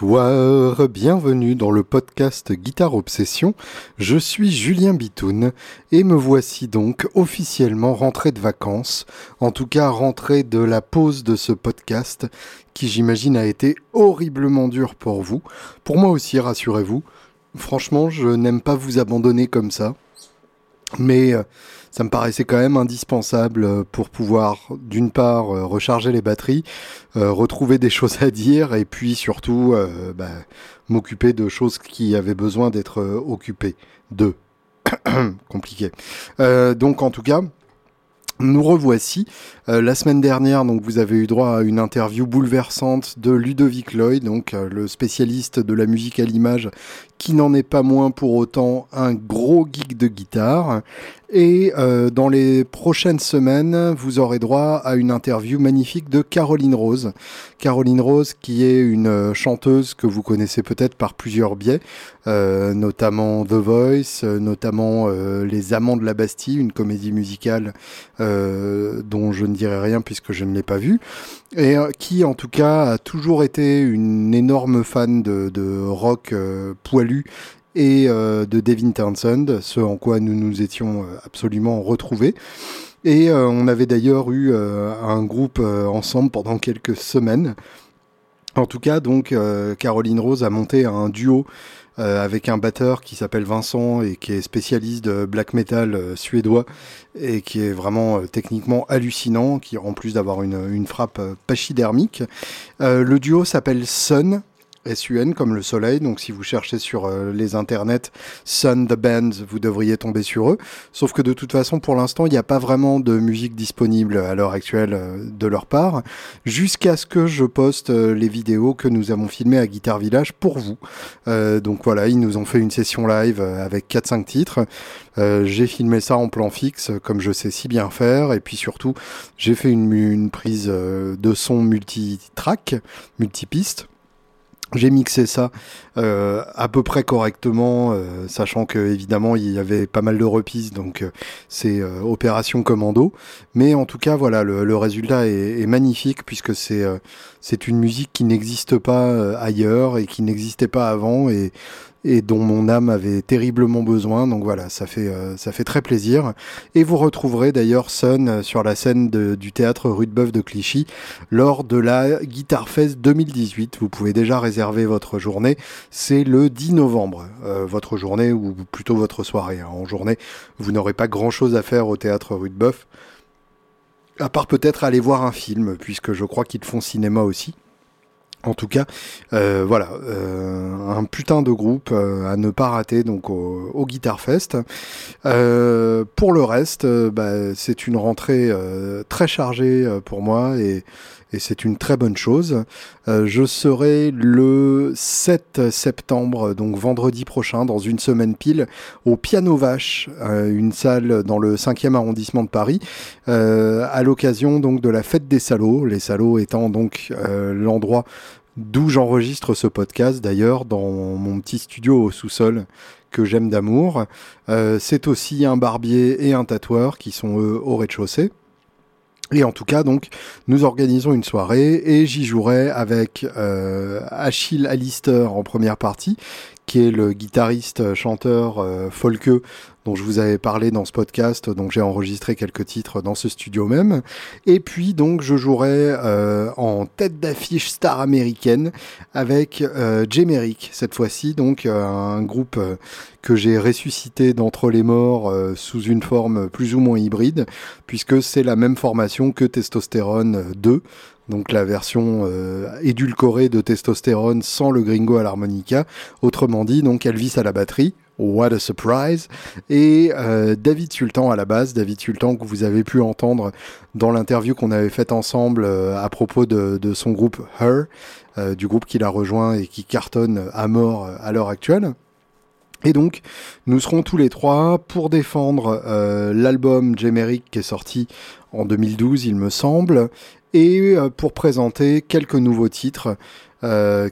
Bonsoir, bienvenue dans le podcast Guitare Obsession. Je suis Julien Bitoun et me voici donc officiellement rentré de vacances, en tout cas rentré de la pause de ce podcast qui j'imagine a été horriblement dur pour vous. Pour moi aussi, rassurez-vous. Franchement, je n'aime pas vous abandonner comme ça. Mais euh, ça me paraissait quand même indispensable euh, pour pouvoir, d'une part, euh, recharger les batteries, euh, retrouver des choses à dire et puis surtout bah, m'occuper de choses qui avaient besoin d'être occupées. De. Compliqué. donc en tout cas, nous revoici. la semaine dernière, donc vous avez eu droit à une interview bouleversante de Ludovic Lloyd, donc le spécialiste de la musique à l'image, qui n'en est pas moins pour autant un gros geek de guitare. Et euh, dans les prochaines semaines, vous aurez droit à une interview magnifique de Caroline Rose. Caroline Rose, qui est une euh, chanteuse que vous connaissez peut-être par plusieurs biais, euh, notamment The Voice, notamment Les Amants de la Bastille, une comédie musicale dont je ne dirai rien puisque je ne l'ai pas vue, et qui en tout cas a toujours été une énorme fan de, de rock poilu et euh, de Devin Townsend, ce en quoi nous nous étions euh, absolument retrouvés. Et euh, on avait d'ailleurs eu un groupe ensemble pendant quelques semaines. En tout cas, donc, Caroline Rose a monté un duo avec un batteur qui s'appelle Vincent et qui est spécialiste de black metal suédois et qui est vraiment techniquement hallucinant, qui en plus d'avoir une, une frappe pachydermique. le duo s'appelle Sun SUN comme le soleil. Donc si vous cherchez sur euh, les internets Sun the Band, vous devriez tomber sur eux. Sauf que de toute façon, pour l'instant, il n'y a pas vraiment de musique disponible à l'heure actuelle euh, de leur part, jusqu'à ce que je poste euh, les vidéos que nous avons filmées à Guitar Village pour vous. donc voilà, ils nous ont fait une session live avec 4-5 titres. j'ai filmé ça en plan fixe, comme je sais si bien faire, et puis surtout, j'ai fait une, une prise de son multi-track, multi-piste j'ai mixé ça euh, à peu près correctement, euh, sachant que évidemment il y avait pas mal de repises, donc euh, c'est euh, opération commando. Mais en tout cas, voilà, le, le résultat est, est, magnifique puisque c'est c'est une musique qui n'existe pas ailleurs et qui n'existait pas avant et et dont mon âme avait terriblement besoin. Donc voilà, ça fait, euh, ça fait très plaisir. Et vous retrouverez d'ailleurs Sun sur la scène du théâtre Rudebeuf de Clichy lors de la Guitar Fest 2018. Vous pouvez déjà réserver votre journée. C'est le 10 novembre, euh, votre journée ou plutôt votre soirée. Hein. En journée, vous n'aurez pas grand chose à faire au théâtre Rudebeuf. À part peut-être aller voir un film, puisque je crois qu'ils font cinéma aussi. En tout cas, euh, voilà, euh, un putain de groupe euh, à ne pas rater donc au, au Guitar Fest. Pour le reste, bah, c'est une rentrée très chargée pour moi et, et c'est une très bonne chose. je serai le 7 septembre, donc vendredi prochain, dans une semaine pile, au Piano Vache, une salle dans le 5e arrondissement de Paris, à l'occasion donc de la fête des salauds, les salauds étant donc l'endroit D'où j'enregistre ce podcast d'ailleurs dans mon petit studio au sous-sol que j'aime d'amour. Euh, c'est aussi un barbier et un tatoueur qui sont eux au rez-de-chaussée. Et en tout cas, donc, nous organisons une soirée et j'y jouerai avec euh, Achille Alister en première partie, qui est le guitariste chanteur euh, folkeux dont je vous avais parlé dans ce podcast, donc j'ai enregistré quelques titres dans ce studio même. Et puis donc je jouerai euh, en tête d'affiche star américaine avec euh, Jemerick cette fois-ci, donc euh, un groupe euh, que j'ai ressuscité d'entre les morts sous une forme plus ou moins hybride, puisque c'est la même formation que Testostérone 2 donc la version édulcorée de testostérone sans le gringo à l'harmonica. Autrement dit, donc Elvis à la batterie, What a surprise Et euh, David Sultan à la base, David Sultan que vous avez pu entendre dans l'interview qu'on avait faite ensemble euh, à propos de, son groupe Her, euh, du groupe qu'il a rejoint et qui cartonne à mort à l'heure actuelle. Et donc, nous serons tous les trois pour défendre l'album Jemeric qui est sorti en 2012, il me semble, et pour présenter quelques nouveaux titres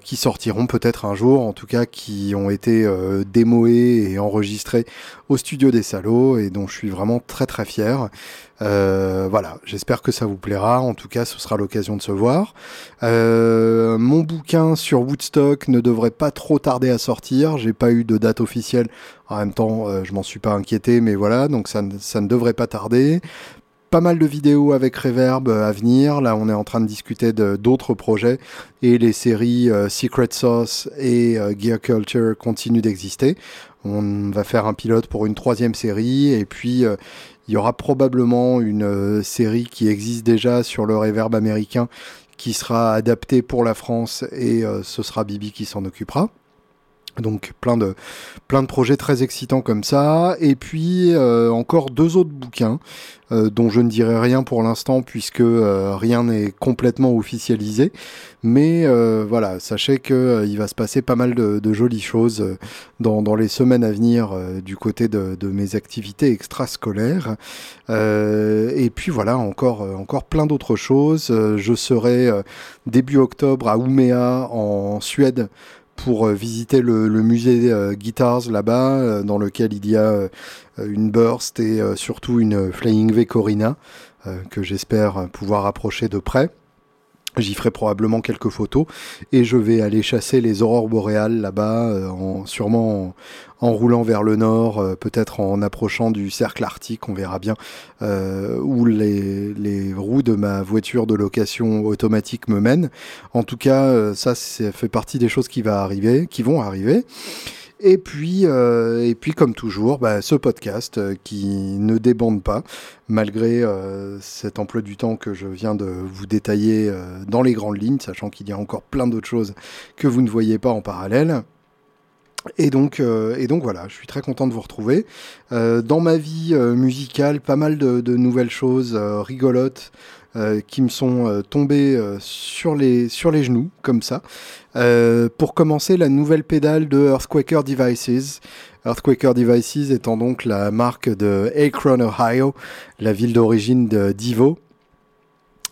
qui sortiront peut-être un jour, en tout cas qui ont été démoés et enregistrés au studio des salauds et dont je suis vraiment très très fier. Euh, voilà, j'espère que ça vous plaira. En tout cas, ce sera l'occasion de se voir. Euh, mon bouquin sur Woodstock ne devrait pas trop tarder à sortir. J'ai pas eu de date officielle. En même temps, euh, je m'en suis pas inquiété, mais voilà, donc ça ne devrait pas tarder pas mal de vidéos avec Reverb à venir. Là, on est en train de discuter d'autres projets et les séries Secret Sauce et Gear Culture continuent d'exister. On va faire un pilote pour une troisième série et puis il y aura probablement une euh, série qui existe déjà sur le reverb américain qui sera adaptée pour la France et euh, ce sera Bibi qui s'en occupera. Donc plein de, projets très excitants comme ça. Et puis euh, encore deux autres bouquins euh, dont je ne dirai rien pour l'instant puisque euh, rien n'est complètement officialisé. Mais voilà, sachez qu'il va se passer pas mal de, jolies choses dans, les semaines à venir du côté de, de, mes activités extrascolaires. et puis voilà, encore, encore plein d'autres choses. je serai début octobre à Ouméa en Suède pour euh, visiter le, musée euh, Guitars là-bas, euh, dans lequel il y a une Burst et surtout une Flying V Corina, que j'espère pouvoir approcher de près. J'y ferai probablement quelques photos et je vais aller chasser les aurores boréales là-bas, euh, en, sûrement en, roulant vers le nord, euh, peut-être en approchant du cercle arctique, on verra bien, euh, où les, roues de ma voiture de location automatique me mènent. En tout cas, ça, ça fait partie des choses qui vont arriver. Et puis, euh, et puis comme toujours, bah, ce podcast euh, qui ne débande pas, malgré euh, cet emploi du temps que je viens de vous détailler dans les grandes lignes, sachant qu'il y a encore plein d'autres choses que vous ne voyez pas en parallèle. Et donc, et donc voilà, je suis très content de vous retrouver. dans ma vie musicale, pas mal de, de nouvelles choses rigolotes. Euh, qui me sont euh, tombés euh, sur, les, sur les genoux, comme ça. pour commencer, la nouvelle pédale de Earthquaker Devices. Earthquaker Devices étant donc la marque de Akron, Ohio, la ville d'origine de Divo.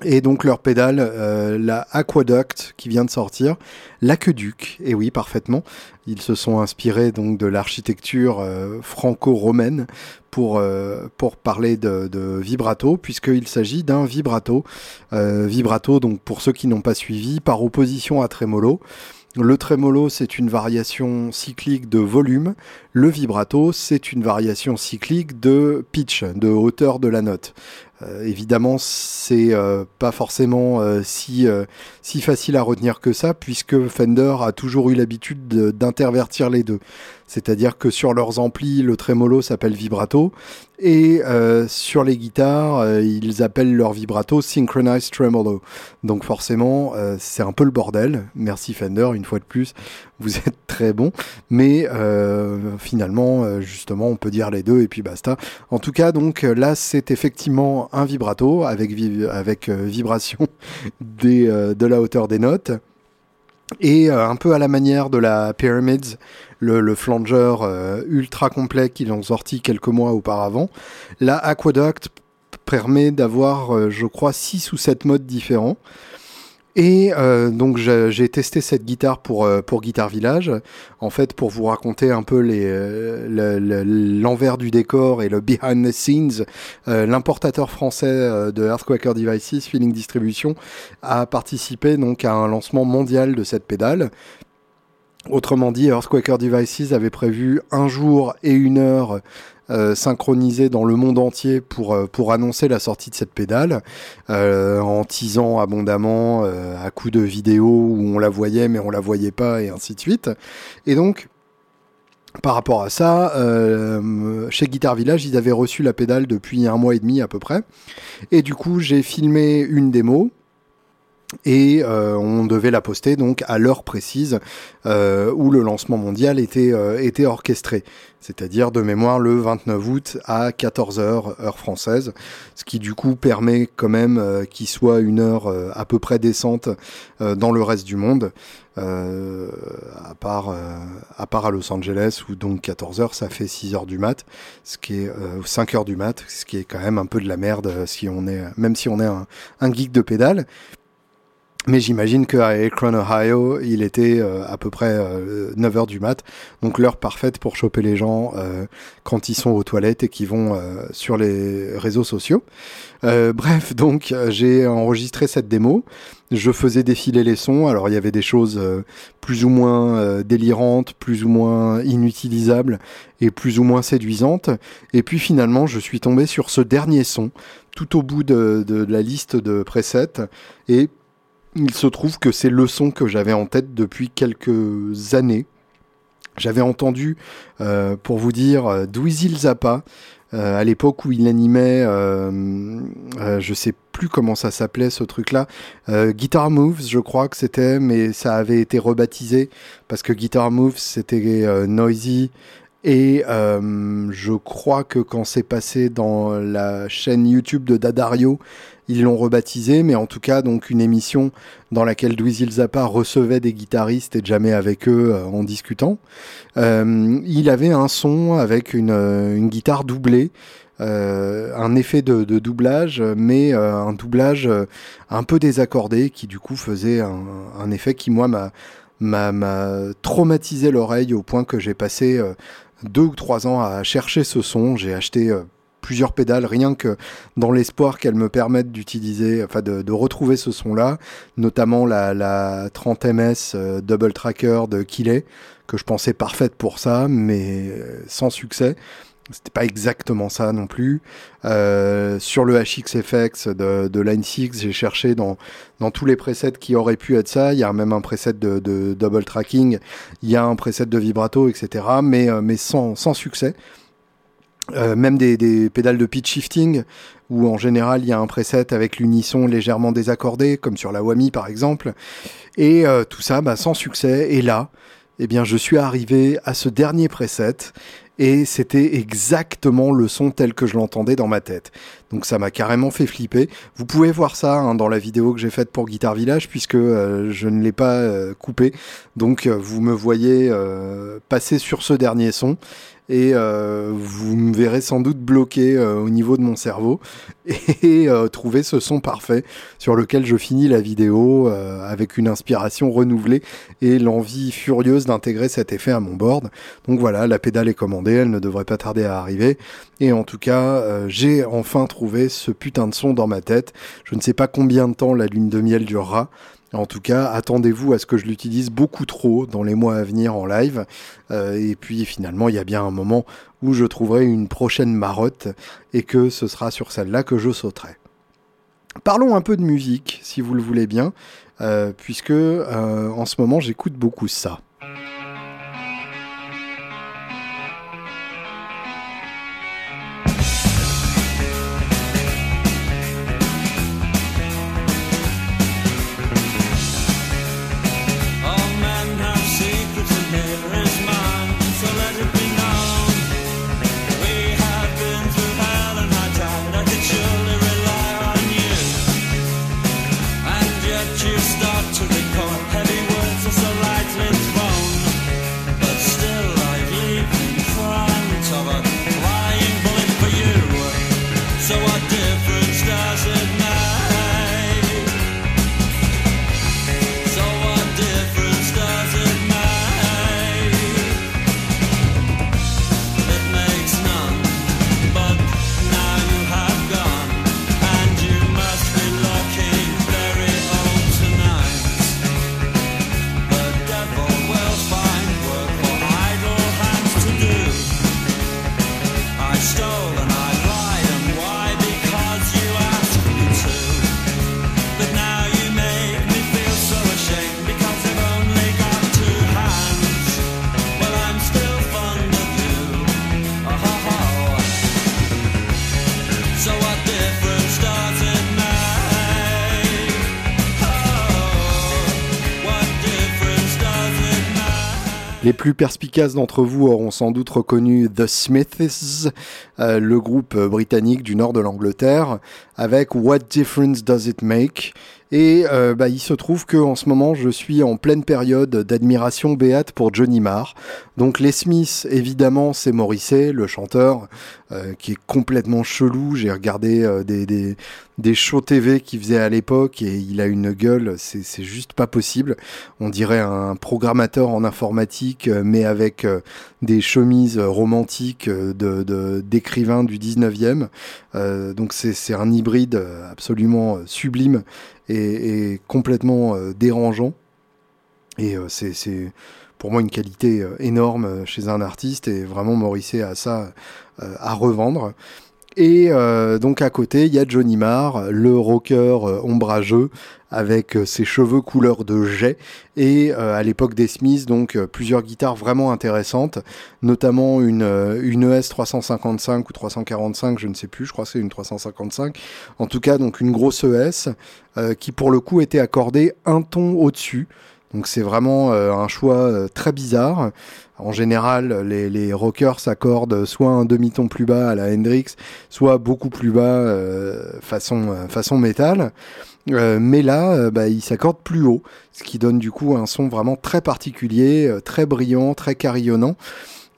Et donc leur pédale, euh, la Aqueduct qui vient de sortir, l'aqueduc, et oui parfaitement, ils se sont inspirés donc de l'architecture euh, franco-romaine pour, euh, pour parler de, vibrato, puisqu'il s'agit d'un vibrato. vibrato, donc pour ceux qui n'ont pas suivi, par opposition à trémolo. Le trémolo, c'est une variation cyclique de volume. Le vibrato, c'est une variation cyclique de pitch, de hauteur de la note. Euh, évidemment, c'est euh, pas forcément euh, si, si facile à retenir que ça, puisque Fender a toujours eu l'habitude d'intervertir les deux. C'est-à-dire que sur leurs amplis, le trémolo s'appelle vibrato, et sur les guitares, ils appellent leur vibrato synchronized tremolo. Donc forcément, c'est un peu le bordel. Merci Fender, une fois de plus, vous êtes très bon. Mais finalement, justement, on peut dire les deux et puis basta. En tout cas, donc là, c'est effectivement un vibrato avec, euh, vibration euh, de la hauteur des notes. Et euh, un peu à la manière de la Pyramids, le, flanger ultra complet qu'ils ont sorti quelques mois auparavant, la Aqueduct permet d'avoir, je crois, 6 ou 7 modes différents. Et euh, donc j'ai testé cette guitare pour, euh, pour Guitar Village, en fait pour vous raconter un peu euh, l'envers du décor et le behind the scenes. L'importateur français de Earthquaker Devices, Feeling Distribution, a participé donc à un lancement mondial de cette pédale. Autrement dit, Earthquaker Devices avait prévu un jour et une heure euh, synchronisé dans le monde entier pour, euh, pour annoncer la sortie de cette pédale, euh, en teasant abondamment à coups de vidéos où on la voyait mais on la voyait pas et ainsi de suite. Et donc, par rapport à ça, chez Guitar Village, ils avaient reçu la pédale depuis un mois et demi à peu près. Et du coup, j'ai filmé une démo et euh, on devait la poster donc à l'heure précise euh, où le lancement mondial était, euh, était orchestré, c'est-à-dire de mémoire le 29 août à 14h heure française, ce qui du coup permet quand même qu'il soit une heure à peu près décente dans le reste du monde, à, part, à part à Los Angeles où donc 14h ça fait 6h du mat, ce qui est 5h du mat, ce qui est quand même un peu de la merde si on est, même si on est un, un geek de pédale. Mais j'imagine qu'à Akron, Ohio, il était euh, à peu près 9h du mat, donc l'heure parfaite pour choper les gens quand ils sont aux toilettes et qui vont sur les réseaux sociaux. bref, donc j'ai enregistré cette démo je faisais défiler les sons. Alors il y avait des choses euh, plus ou moins euh, délirantes, plus ou moins inutilisables et plus ou moins séduisantes. Et puis finalement, je suis tombé sur ce dernier son tout au bout de, la liste de presets et il se trouve que c'est le son que j'avais en tête depuis quelques années. J'avais entendu, euh, pour vous dire, Dweezil Zappa, à l'époque où il animait, je sais plus comment ça s'appelait ce truc-là. Euh, Guitar Moves, je crois que c'était, mais ça avait été rebaptisé parce que Guitar Moves c'était euh, noisy. Et euh, je crois que quand c'est passé dans la chaîne YouTube de Dadario, ils l'ont rebaptisé, mais en tout cas, donc une émission dans laquelle Dweezil Zappa recevait des guitaristes et jamais avec eux en discutant. il avait un son avec une, guitare doublée euh, un effet de, doublage, mais euh, un doublage euh, un peu désaccordé qui du coup faisait un, effet qui moi m'a traumatisé l'oreille au point que j'ai passé deux ou trois ans à chercher ce son. J'ai acheté plusieurs pédales rien que dans l'espoir qu'elles me permettent d'utiliser, enfin de, retrouver ce son-là, notamment la, la 30 ms double tracker de Killet que je pensais parfaite pour ça, mais sans succès. C'était pas exactement ça non plus. Euh, sur le HXFX de, Line 6, j'ai cherché dans, dans tous les presets qui auraient pu être ça. Il y a même un preset de, double tracking, il y a un preset de vibrato, etc. Mais, euh, mais sans, sans succès. Euh, même des, des, pédales de pitch shifting, où en général il y a un preset avec l'unisson légèrement désaccordé, comme sur la Wami par exemple. Et tout ça, bah, sans succès. Et là, eh bien, je suis arrivé à ce dernier preset et c'était exactement le son tel que je l'entendais dans ma tête. Donc ça m'a carrément fait flipper. Vous pouvez voir ça hein, dans la vidéo que j'ai faite pour Guitar Village puisque euh, je ne l'ai pas euh, coupé. Donc euh, vous me voyez passer sur ce dernier son et euh, vous me verrez sans doute bloqué euh, au niveau de mon cerveau et euh, trouver ce son parfait sur lequel je finis la vidéo avec une inspiration renouvelée et l'envie furieuse d'intégrer cet effet à mon board. Donc voilà, la pédale est commandée, elle ne devrait pas tarder à arriver et en tout cas, j'ai enfin trouvé ce putain de son dans ma tête. Je ne sais pas combien de temps la lune de miel durera. En tout cas, attendez-vous à ce que je l'utilise beaucoup trop dans les mois à venir en live. Euh, et puis finalement, il y a bien un moment où je trouverai une prochaine marotte et que ce sera sur celle-là que je sauterai. Parlons un peu de musique, si vous le voulez bien, euh, puisque euh, en ce moment j'écoute beaucoup ça. Plus perspicaces d'entre vous auront sans doute reconnu The Smiths, euh, le groupe britannique du nord de l'Angleterre, avec What Difference Does It Make? Et euh, bah, il se trouve que en ce moment, je suis en pleine période d'admiration béate pour Johnny Marr. Donc les Smiths, évidemment, c'est Morrissey, le chanteur, euh, qui est complètement chelou. J'ai regardé euh, des, des, shows TV qu'il faisait à l'époque et il a une gueule, c'est juste pas possible. On dirait un programmateur en informatique, mais avec des chemises romantiques de d'écrivains du 19e. donc c'est un hybride absolument sublime et, complètement euh, dérangeant. Et euh, c'est pour moi une qualité euh, énorme chez un artiste et vraiment Morrissey a ça à revendre. Et donc à côté, il y a Johnny Marr, le rocker ombrageux avec ses cheveux couleur de jet et à l'époque des Smiths donc plusieurs guitares vraiment intéressantes, notamment une une ES 355 ou 345, je ne sais plus, je crois que c'est une 355. En tout cas donc une grosse ES qui pour le coup était accordée un ton au-dessus. Donc c'est vraiment euh, un choix euh, très bizarre. En général, les, les rockers s'accordent soit un demi-ton plus bas à la Hendrix, soit beaucoup plus bas euh, façon, façon métal. mais là, bah, ils s'accordent plus haut, ce qui donne du coup un son vraiment très particulier, très brillant, très carillonnant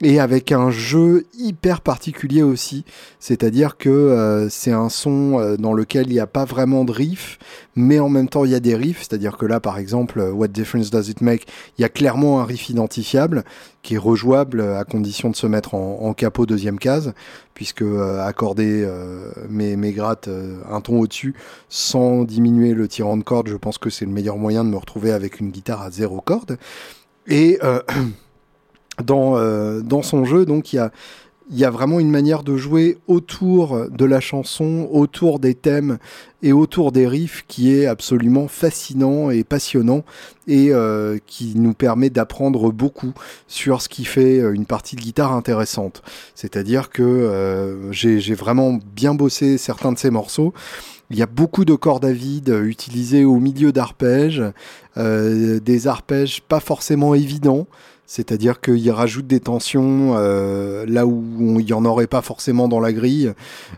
et avec un jeu hyper particulier aussi. C'est-à-dire que euh, c'est un son euh, dans lequel il n'y a pas vraiment de riff, mais en même temps il y a des riffs. C'est-à-dire que là, par exemple, euh, What Difference Does It Make, il y a clairement un riff identifiable qui est rejouable à condition de se mettre en, capot deuxième case, puisque accorder mes, mes grattes un ton au-dessus sans diminuer le tirant de corde, je pense que c'est le meilleur moyen de me retrouver avec une guitare à zéro corde. Et dans, euh, dans son jeu. Donc il y a, y a vraiment une manière de jouer autour de la chanson, autour des thèmes et autour des riffs qui est absolument fascinant et passionnant et euh, qui nous permet d'apprendre beaucoup sur ce qui fait euh, une partie de guitare intéressante. C'est-à-dire que j'ai vraiment bien bossé certains de ces morceaux. Il y a beaucoup de cordes à vide utilisées au milieu d'arpèges, des arpèges pas forcément évidents. C'est-à-dire qu'il rajoute des tensions euh, là où il n'y en aurait pas forcément dans la grille.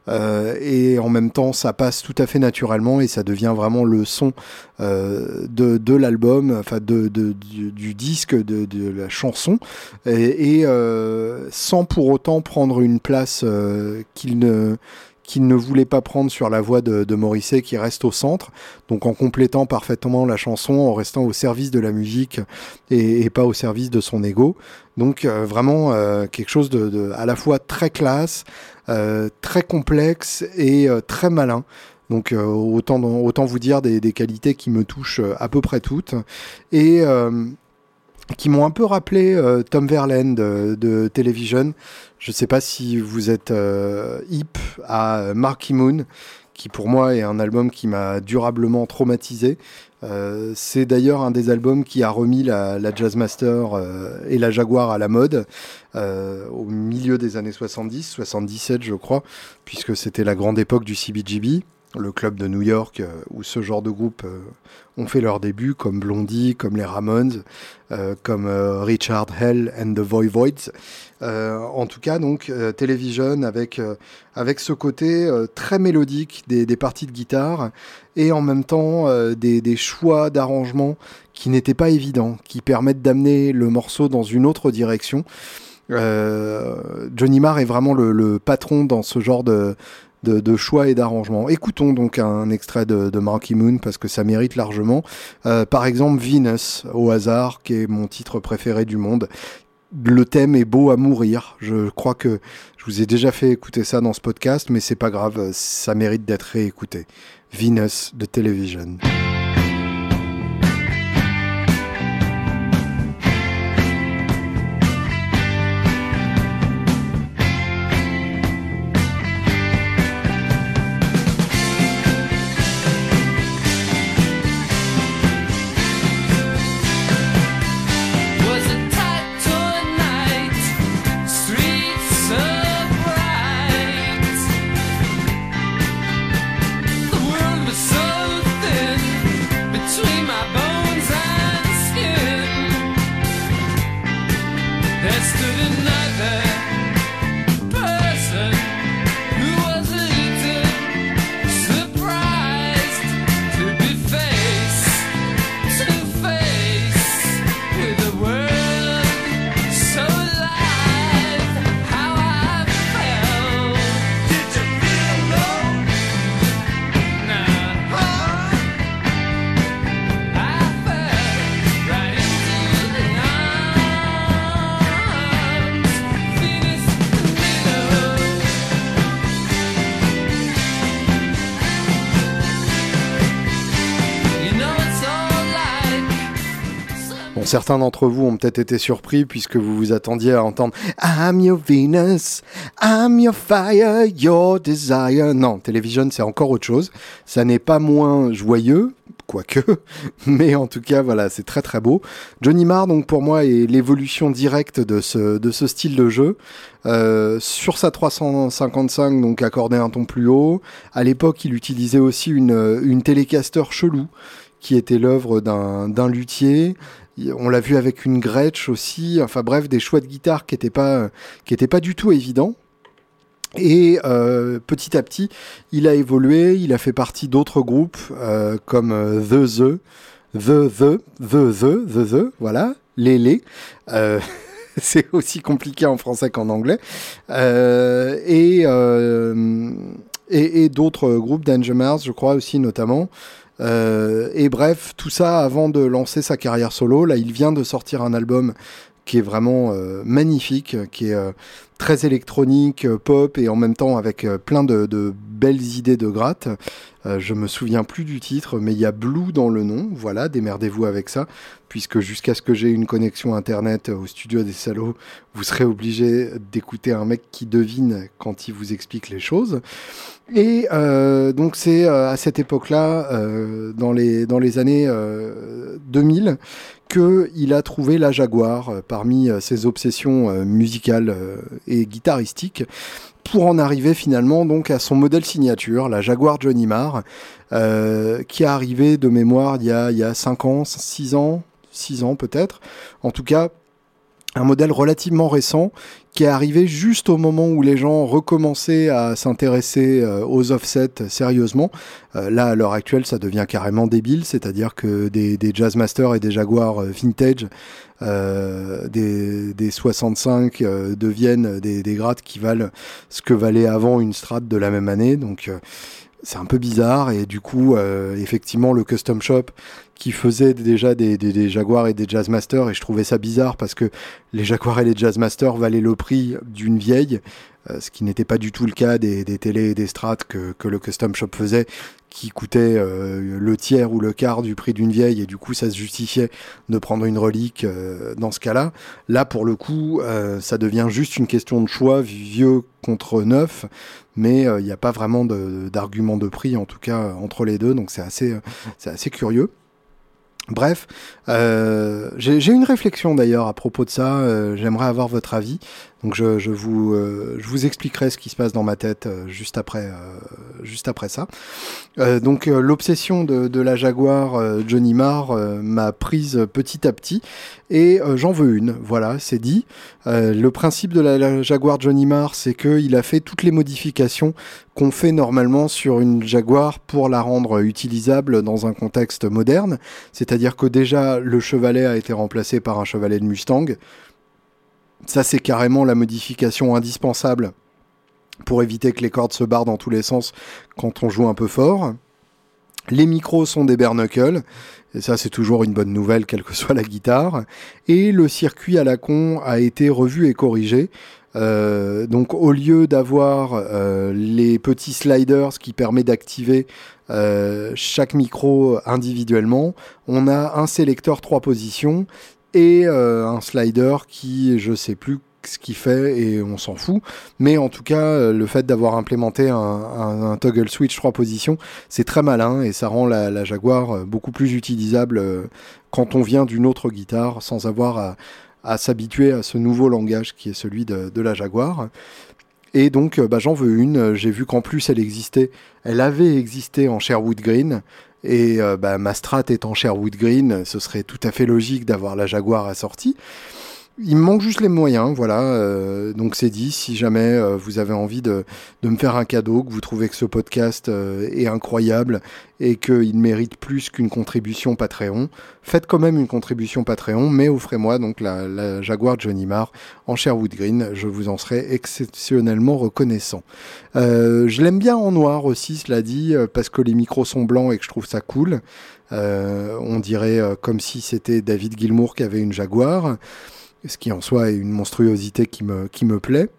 Euh, et en même temps, ça passe tout à fait naturellement et ça devient vraiment le son euh, de, l'album, enfin du, disque, de, la chanson. Et, sans pour autant prendre une place qu'il ne qu'il ne voulait pas prendre sur la voix de, de qui reste au centre, donc en complétant parfaitement la chanson, en restant au service de la musique et, pas au service de son ego. Donc euh, vraiment euh, quelque chose de, à la fois très classe, euh, très complexe et très malin. Donc autant, autant vous dire des, des, qualités qui me touchent à peu près toutes. Et qui m'ont un peu rappelé euh, Tom Verlaine de, Television. Je ne sais pas si vous êtes euh, hip à Marky Moon, qui pour moi est un album qui m'a durablement traumatisé. Euh, c'est d'ailleurs un des albums qui a remis la Jazzmaster et la Jaguar à la mode au milieu des années 70, 77 je crois, puisque c'était la grande époque du CBGB le club de New York euh, où ce genre de groupe euh, ont fait leur début, comme Blondie, comme les Ramones, euh, comme Richard Hell and the Voivoids. en tout cas, donc Television avec avec ce côté très mélodique des, parties de guitare et en même temps des, des, choix d'arrangement qui n'étaient pas évidents, qui permettent d'amener le morceau dans une autre direction. Johnny Marr est vraiment le patron dans ce genre de, de, choix et d'arrangement. Écoutons donc un extrait de, de Marky Moon parce que ça mérite largement. Euh, par exemple, Venus, au hasard, qui est mon titre préféré du monde. Le thème est beau à mourir. Je crois que je vous ai déjà fait écouter ça dans ce podcast, mais c'est pas grave, ça mérite d'être réécouté. Venus de Television. Certains d'entre vous ont peut-être été surpris puisque vous vous attendiez à entendre I'm your Venus, I'm your fire, your desire. Non, Television, c'est encore autre chose. Ça n'est pas moins joyeux, quoique, mais en tout cas, voilà, c'est très très beau. Johnny Marr, donc pour moi, est l'évolution directe de ce, de ce style de jeu. Euh, sur sa 355, donc accordé un ton plus haut. À l'époque, il utilisait aussi une, une télécaster chelou qui était l'œuvre d'un luthier. On l'a vu avec une Gretsch aussi. Enfin bref, des choix de guitare qui n'étaient pas, étaient pas du tout évidents. Et euh, petit à petit, il a évolué, il a fait partie d'autres groupes euh, comme euh, The The, The The, The The, The The, voilà, les les. c'est aussi compliqué en français qu'en anglais. et, et, et d'autres groupes, Danger Mars, je crois aussi notamment. Et bref, tout ça avant de lancer sa carrière solo. Là, il vient de sortir un album qui est vraiment euh, magnifique, qui est euh, très électronique, euh, pop et en même temps avec plein de, belles idées de gratte. je me souviens plus du titre, mais il y a Blue dans le nom. Voilà, démerdez-vous avec ça, puisque jusqu'à ce que j'ai une connexion internet au studio des salauds, vous serez obligé d'écouter un mec qui devine quand il vous explique les choses. Et donc c'est à cette époque-là, dans les dans les années 2000, qu'il a trouvé la Jaguar euh, parmi euh, ses obsessions euh, musicales et guitaristiques pour en arriver finalement donc à son modèle signature, la Jaguar Johnny Marr, qui est arrivé de mémoire il y a, il y a 5 ans, 6 ans, 6 ans peut-être. En tout cas, un modèle relativement récent qui est arrivé juste au moment où les gens recommençaient à s'intéresser euh, aux offsets sérieusement. Euh, là, à l'heure actuelle, ça devient carrément débile, c'est-à-dire que des, Jazzmasters et des Jaguars euh, vintage des, des, 65 deviennent des, des grades qui valent ce que valait avant une Strat de la même année. Donc c'est un peu bizarre et du coup effectivement le custom shop qui faisait déjà des, des, Jaguars et des Jazzmasters et je trouvais ça bizarre parce que les Jaguars et les Jazzmasters valaient le prix d'une vieille, euh, ce qui n'était pas du tout le cas des, des télés et des strats que, le custom shop faisait, qui coûtaient euh, le tiers ou le quart du prix d'une vieille et du coup ça se justifiait de prendre une relique euh, dans ce cas-là. Là pour le coup ça devient juste une question de choix vieux contre neuf, mais il n'y a pas vraiment d'argument de, prix en tout cas entre les deux, donc c'est assez, assez curieux. Bref, euh, j'ai une réflexion d'ailleurs à propos de ça. Euh, j'aimerais avoir votre avis. Donc je, vous, euh, je vous expliquerai ce qui se passe dans ma tête euh, juste après, euh, juste après ça. donc l'obsession de, de, la Jaguar Johnny Marr m'a prise petit à petit et j'en veux une. Voilà, c'est dit. le principe de la, Jaguar Johnny Marr, c'est qu'il a fait toutes les modifications qu'on fait normalement sur une Jaguar pour la rendre utilisable dans un contexte moderne. C'est-à-dire que déjà le chevalet a été remplacé par un chevalet de Mustang. Ça, c'est carrément la modification indispensable pour éviter que les cordes se barrent dans tous les sens quand on joue un peu fort. Les micros sont des bare et ça c'est toujours une bonne nouvelle quelle que soit la guitare. Et le circuit à la con a été revu et corrigé. Euh, donc au lieu d'avoir euh, les petits sliders qui permettent d'activer euh, chaque micro individuellement, on a un sélecteur trois positions et euh, un slider qui, je sais plus ce qu'il fait et on s'en fout. Mais en tout cas, euh, le fait d'avoir implémenté un, toggle switch 3 positions, c'est très malin et ça rend la, Jaguar euh, beaucoup plus utilisable quand on vient d'une autre guitare sans avoir à, s'habituer à ce nouveau langage qui est celui de, la Jaguar. Et donc, bah, j'en veux une. J'ai vu qu'en plus, elle existait. Elle avait existé en Sherwood Green. Et euh, bah, ma strat étant Sherwood Green, ce serait tout à fait logique d'avoir la Jaguar assortie. Il me manque juste les moyens, voilà. Euh, donc c'est dit, si jamais euh, vous avez envie de, me faire un cadeau, que vous trouvez que ce podcast euh, est incroyable et qu'il mérite plus qu'une contribution Patreon, faites quand même une contribution Patreon, mais offrez-moi donc la, la, Jaguar Johnny Marr en Sherwood Green. Je vous en serai exceptionnellement reconnaissant. je l'aime bien en noir aussi, cela dit, parce que les micros sont blancs et que je trouve ça cool. on dirait comme si c'était David Gilmour qui avait une Jaguar ce qui en soi est une monstruosité qui me, plaît.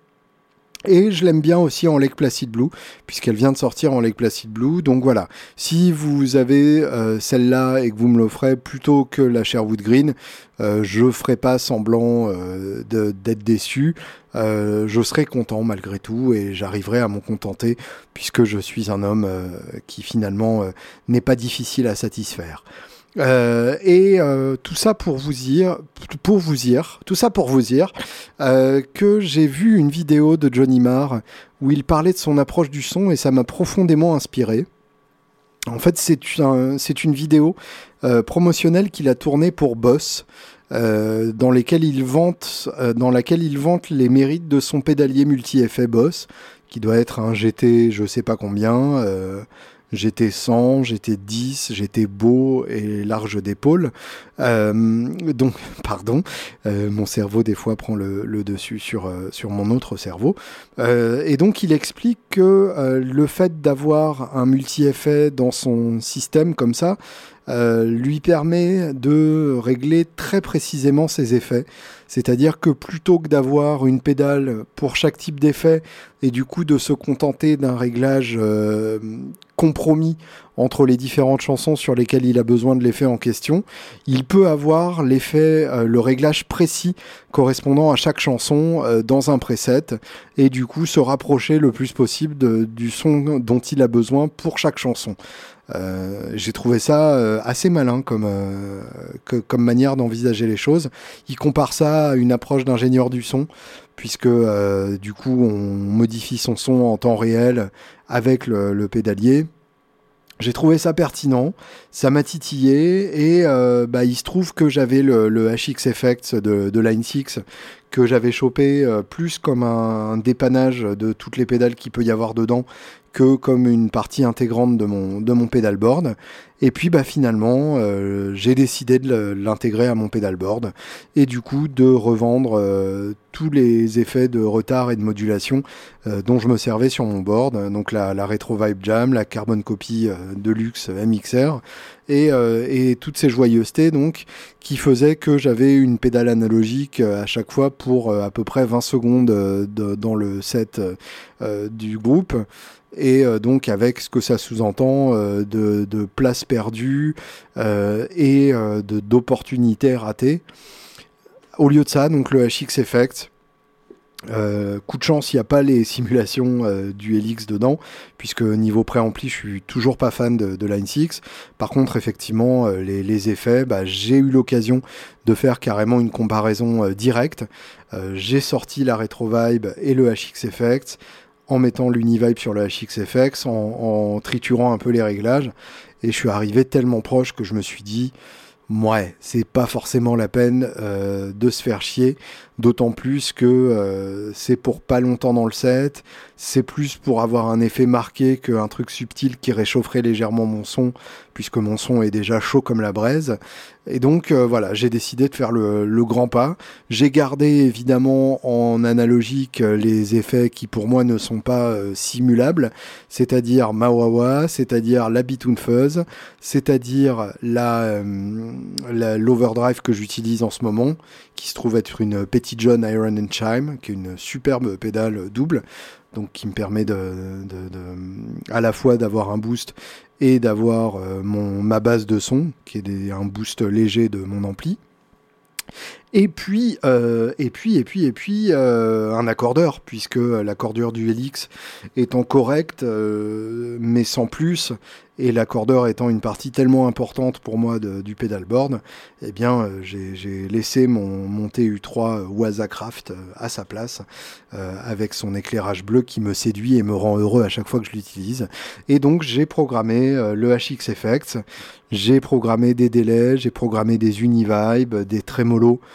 Et je l'aime bien aussi en Lake Placid Blue, puisqu'elle vient de sortir en Lake Placid Blue. Donc voilà, si vous avez euh, celle-là et que vous me l'offrez plutôt que la Sherwood Green, euh, je ferai pas semblant euh, d'être déçu. Euh, je serai content malgré tout et j'arriverai à m'en contenter, puisque je suis un homme qui finalement n'est pas difficile à satisfaire. Euh, et euh, tout ça pour vous dire, euh, que j'ai vu une vidéo de Johnny Marr où il parlait de son approche du son et ça m'a profondément inspiré. En fait, c'est un, c'est une vidéo promotionnelle qu'il a tournée pour Boss. dans, il vante, dans laquelle il vante les mérites de son pédalier multi-effet Boss, qui doit être un GT je sais pas combien, J'étais 100, j'étais 10, j'étais beau et large d'épaule. Euh, donc, pardon, euh, mon cerveau des fois prend le, dessus sur, euh, sur mon autre cerveau. et donc, il explique que le fait d'avoir un multi-effet dans son système comme ça, lui permet de régler très précisément ses effets. C'est-à-dire que plutôt que d'avoir une pédale pour chaque type d'effet et du coup de se contenter d'un réglage euh, compromis entre les différentes chansons sur lesquelles il a besoin de l'effet en question, il peut avoir l'effet, euh, le réglage précis correspondant à chaque chanson euh, dans un preset et du coup se rapprocher le plus possible du son dont il a besoin pour chaque chanson. Euh, j'ai trouvé ça euh, assez malin comme, euh, comme manière d'envisager les choses. Il compare ça à une approche d'ingénieur du son, puisque du coup on modifie son son en temps réel avec le, pédalier. J'ai trouvé ça pertinent, ça m'a titillé et bah, il se trouve que j'avais le, HX Effects de, Line 6 que j'avais chopé plus comme un, dépannage de toutes les pédales qu'il peut y avoir dedans que comme une partie intégrante de mon, de mon pedalboard. Et puis bah, finalement, euh, j'ai décidé de l'intégrer à mon pedalboard et du coup de revendre euh, tous les effets de retard et de modulation euh, dont je me servais sur mon board. Donc la, la Retro Vibe Jam, la Carbon Copy Deluxe MXR et, et, toutes ces joyeusetés donc qui faisaient que j'avais une pédale analogique à chaque fois pour à peu près 20 secondes dans le set du groupe et euh, donc avec ce que ça sous-entend euh, de, de place perdue euh, et d'opportunités ratées. Au lieu de ça, donc le HX Effect, coup de chance, il n'y a pas les simulations du Helix dedans, puisque niveau préampli, je suis toujours pas fan de, Line 6. Par contre, effectivement, les, effets, bah, j'ai eu l'occasion de faire carrément une comparaison directe. j'ai sorti la Retro Vibe et le HX Effect en mettant l'Univibe sur le HXFX, en, triturant un peu les réglages. Et je suis arrivé tellement proche que je me suis dit, ouais, c'est pas forcément la peine euh, de se faire chier, d'autant plus que euh, c'est pour pas longtemps dans le set, c'est plus pour avoir un effet marqué qu'un truc subtil qui réchaufferait légèrement mon son, puisque mon son est déjà chaud comme la braise. Et donc euh, voilà, j'ai décidé de faire le, grand pas. J'ai gardé évidemment en analogique euh, les effets qui pour moi ne sont pas euh, simulables, c'est-à-dire Mawawa, c'est-à-dire la Fuzz, c'est-à-dire la, l'overdrive que j'utilise en ce moment, qui se trouve être une Petty John Iron and Chime, qui est une superbe pédale double donc qui me permet de, à la fois d'avoir un boost et d'avoir euh, mon ma base de son qui est un boost léger de mon ampli. Et puis, euh, et puis, et puis, et puis, euh, un accordeur, puisque l'accordeur du Helix étant correct, mais sans plus, et l'accordeur étant une partie tellement importante pour moi du pedalboard, eh bien, euh, j'ai laissé mon, mon TU3 Wazacraft euh, à sa place, euh, avec son éclairage bleu qui me séduit et me rend heureux à chaque fois que je l'utilise. Et donc, j'ai programmé le HX Effects, j'ai programmé des délais, j'ai programmé des Univibe, des trémolos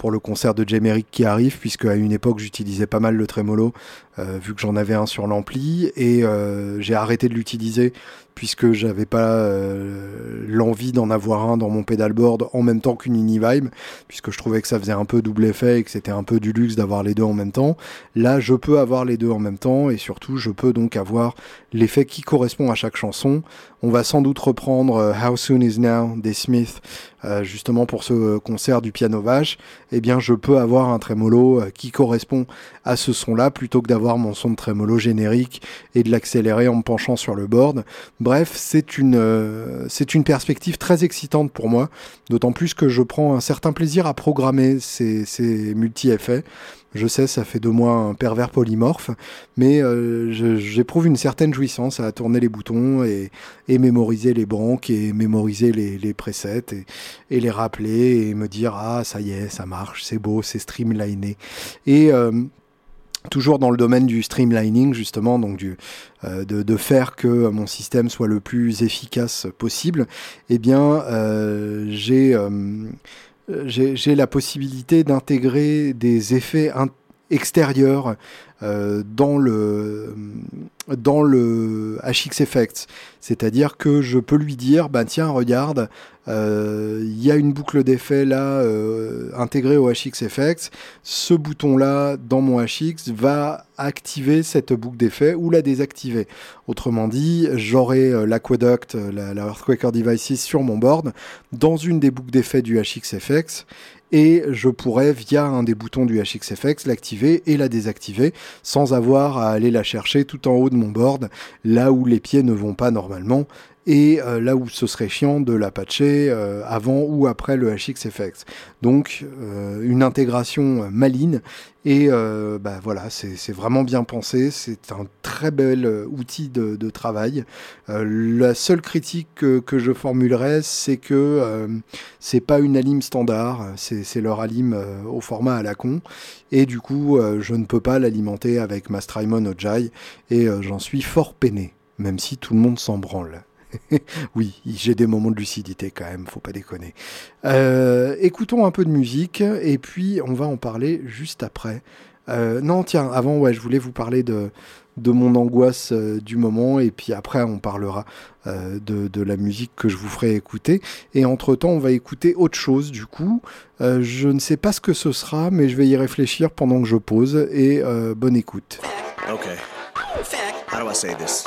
pour le concert de Jamerick qui arrive, puisque à une époque j'utilisais pas mal le trémolo, vu que j'en avais un sur l'ampli, et j'ai arrêté de l'utiliser puisque j'avais pas euh, l'envie d'en avoir un dans mon pedalboard en même temps qu'une Univibe, puisque je trouvais que ça faisait un peu double effet et que c'était un peu du luxe d'avoir les deux en même temps. Là, je peux avoir les deux en même temps et surtout, je peux donc avoir l'effet qui correspond à chaque chanson. On va sans doute reprendre euh, How Soon Is Now des Smiths, euh, justement pour ce concert du piano vache. Eh bien je peux avoir un trémolo qui correspond à ce son-là plutôt que d'avoir mon son de trémolo générique et de l'accélérer en me penchant sur le board. Bref, c'est une, c'est une perspective très excitante pour moi, d'autant plus que je prends un certain plaisir à programmer ces, ces multi-effets. Je sais, ça fait de moi un pervers polymorphe, mais euh, j'éprouve une certaine jouissance à tourner les boutons et, mémoriser les branques et mémoriser les, presets et, les rappeler et me dire ah ça y est, ça marche, c'est beau, c'est streamliné. Et euh, toujours dans le domaine du streamlining justement, donc euh, de, faire que mon système soit le plus efficace possible, eh bien j'ai j'ai la possibilité d'intégrer des effets extérieurs euh, dans le dans le HX Effects. C'est-à-dire que je peux lui dire, bah tiens, regarde, euh, il y a une boucle d'effet là euh, intégrée au HX Effects. Ce bouton-là dans mon HX va activer cette boucle d'effet ou la désactiver. Autrement dit, j'aurai l'aqueduct, la, la Earthquaker Devices sur mon board dans une des boucles d'effet du HX Effects et je pourrais via un des boutons du HXFX l'activer et la désactiver sans avoir à aller la chercher tout en haut de mon board là où les pieds ne vont pas normalement et euh, là où ce serait chiant de la patcher euh, avant ou après le HXFX. Donc euh, une intégration maligne et bah, voilà, c'est vraiment bien pensé, c'est un très bel outil de, travail. la seule critique que, je formulerais, c'est que c'est pas une alim standard, c'est leur alim au format à la con, et du coup je ne peux pas l'alimenter avec ma Strymon Ojai, et j'en suis fort peiné, même si tout le monde s'en branle. oui, j'ai des moments de lucidité quand même, faut pas déconner. Euh, écoutons un peu de musique et puis on va en parler juste après. Euh, non, tiens, avant, ouais, je voulais vous parler de, de mon angoisse euh, du moment et puis après on parlera de, de, la musique que je vous ferai écouter. Et entre-temps, on va écouter autre chose du coup. je ne sais pas ce que ce sera, mais je vais y réfléchir pendant que je pose et bonne écoute. Ok. How do I say this?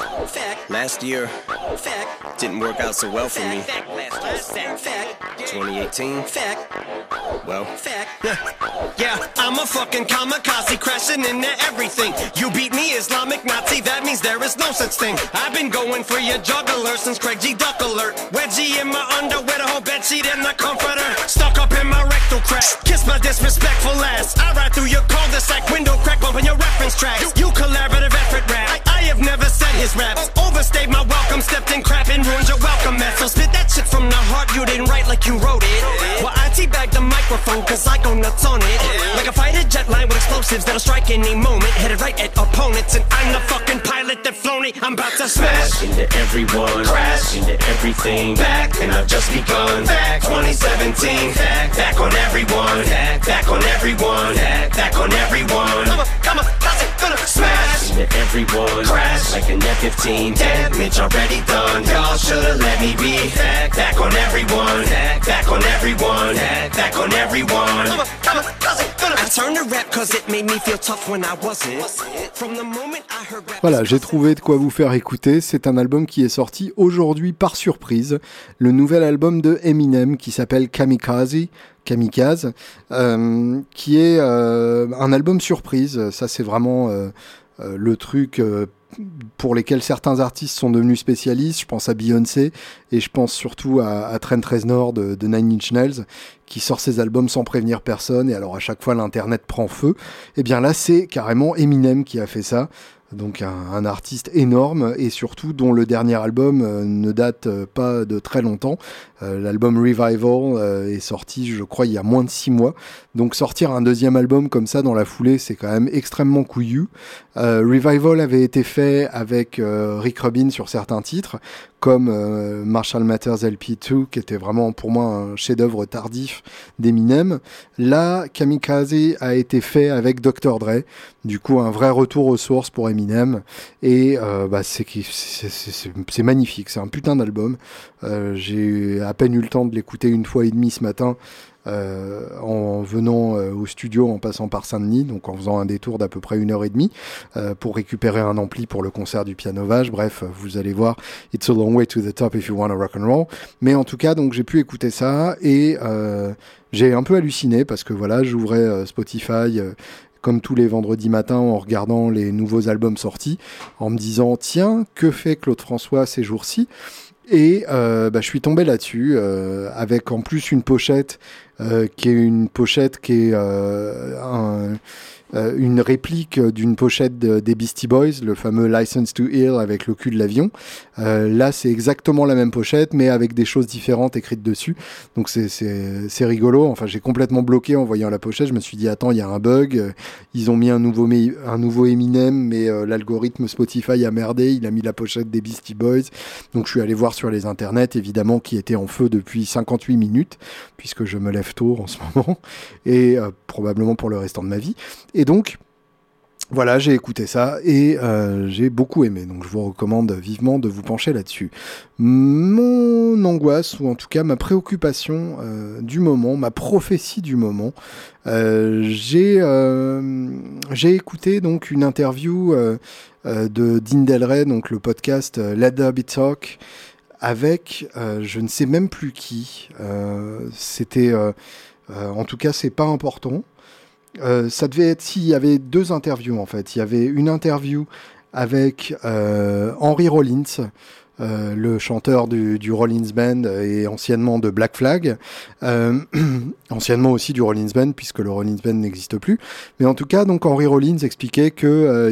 Last year didn't work out so well for me. 2018. Well, yeah, I'm a fucking kamikaze crashing into everything. You beat me, Islamic Nazi, that means there is no such thing. I've been going for your juggler since Craig G. Duck alert. Wedgie in my underwear, the whole bedsheet in the comforter. Stuck up in my rectal crack. Kiss my disrespectful ass. I ride through your cul-de-sac window crack, bumping your reference tracks. You, you collaborative effort rap. I, I have never said his raps. Oh, overstayed my welcome, stepped in crap and ruined your welcome mat. So spit that shit from the heart, you didn't write like you wrote it. Well, I teabag the microphone, cause I go nuts on it. Like a fighter jet line with explosives that'll strike any moment. Headed right at opponents, and I'm the fucking pilot that flown it. I'm about to smash into everyone, crash into everything. Back, and I've just begun. Back 2017, back, back on everyone, back, back on everyone, back, back on everyone. Come on, come on, how's it gonna smash into everyone? crash like an F-15 Damage already done Y'all should've let me be back, back on everyone Back, back on everyone Back, back on everyone Voilà, j'ai trouvé de quoi vous faire écouter. C'est un album qui est sorti aujourd'hui par surprise. Le nouvel album de Eminem qui s'appelle Kamikaze. Kamikaze, euh, qui est euh, un album surprise. Ça, c'est vraiment euh, le truc pour lesquels certains artistes sont devenus spécialistes. Je pense à Beyoncé et je pense surtout à, Trent Reznor de, de, Nine Inch Nails qui sort ses albums sans prévenir personne et alors à chaque fois l'internet prend feu. Et eh bien là c'est carrément Eminem qui a fait ça donc un, artiste énorme et surtout dont le dernier album euh, ne date euh, pas de très longtemps. Euh, l'album Revival est sorti, je crois, il y a moins de six mois. Donc sortir un deuxième album comme ça dans la foulée, c'est quand même extrêmement couillu. Revival avait été fait avec Rick Rubin sur certains titres, comme Marshall Matters LP2, qui était vraiment pour moi un chef-d'œuvre tardif d'Eminem. Là, Kamikaze a été fait avec Dr. Dre, du coup un vrai retour aux sources pour Eminem et euh, bah, c'est magnifique, c'est un putain d'album. Euh, j'ai à peine eu le temps de l'écouter une fois et demie ce matin. en venant au studio en passant par Saint-Denis, donc en faisant un détour d'à peu près une heure et demie pour récupérer un ampli pour le concert du Piano Vage. Bref, vous allez voir, it's a long way to the top if you want to rock and roll. Mais en tout cas, donc j'ai pu écouter ça et j'ai un peu halluciné parce que voilà, j'ouvrais Spotify comme tous les vendredis matins en regardant les nouveaux albums sortis, en me disant tiens, que fait Claude François ces jours-ci? Et euh, bah, je suis tombé là-dessus, euh, avec en plus une pochette euh, qui est une pochette qui est un, euh, une réplique d'une pochette des Beastie Boys, le fameux License to Heal avec le cul de l'avion. Euh, là, c'est exactement la même pochette, mais avec des choses différentes écrites dessus. Donc c'est rigolo. Enfin, j'ai complètement bloqué en voyant la pochette. Je me suis dit, attends, il y a un bug. Ils ont mis un nouveau, un nouveau Eminem, mais euh, l'algorithme Spotify a merdé. Il a mis la pochette des Beastie Boys. Donc je suis allé voir sur les internets, évidemment, qui était en feu depuis 58 minutes, puisque je me lève tôt en ce moment, et probablement pour le restant de ma vie. Et donc, voilà, j'ai écouté ça et euh, j'ai beaucoup aimé. Donc je vous recommande vivement de vous pencher là-dessus. Mon angoisse, ou en tout cas ma préoccupation euh, du moment, ma prophétie du moment, euh, j'ai écouté donc une interview de Dean donc le podcast Let There Be Talk, avec je ne sais même plus qui. C'était, en tout cas, c'est pas important. Euh, ça devait être s'il y avait deux interviews en fait. Il y avait une interview avec euh, Henry Rollins, euh, le chanteur du, du, Rollins Band et anciennement de Black Flag, anciennement aussi du Rollins Band puisque le Rollins Band n'existe plus. Mais en tout cas, donc Henry Rollins expliquait que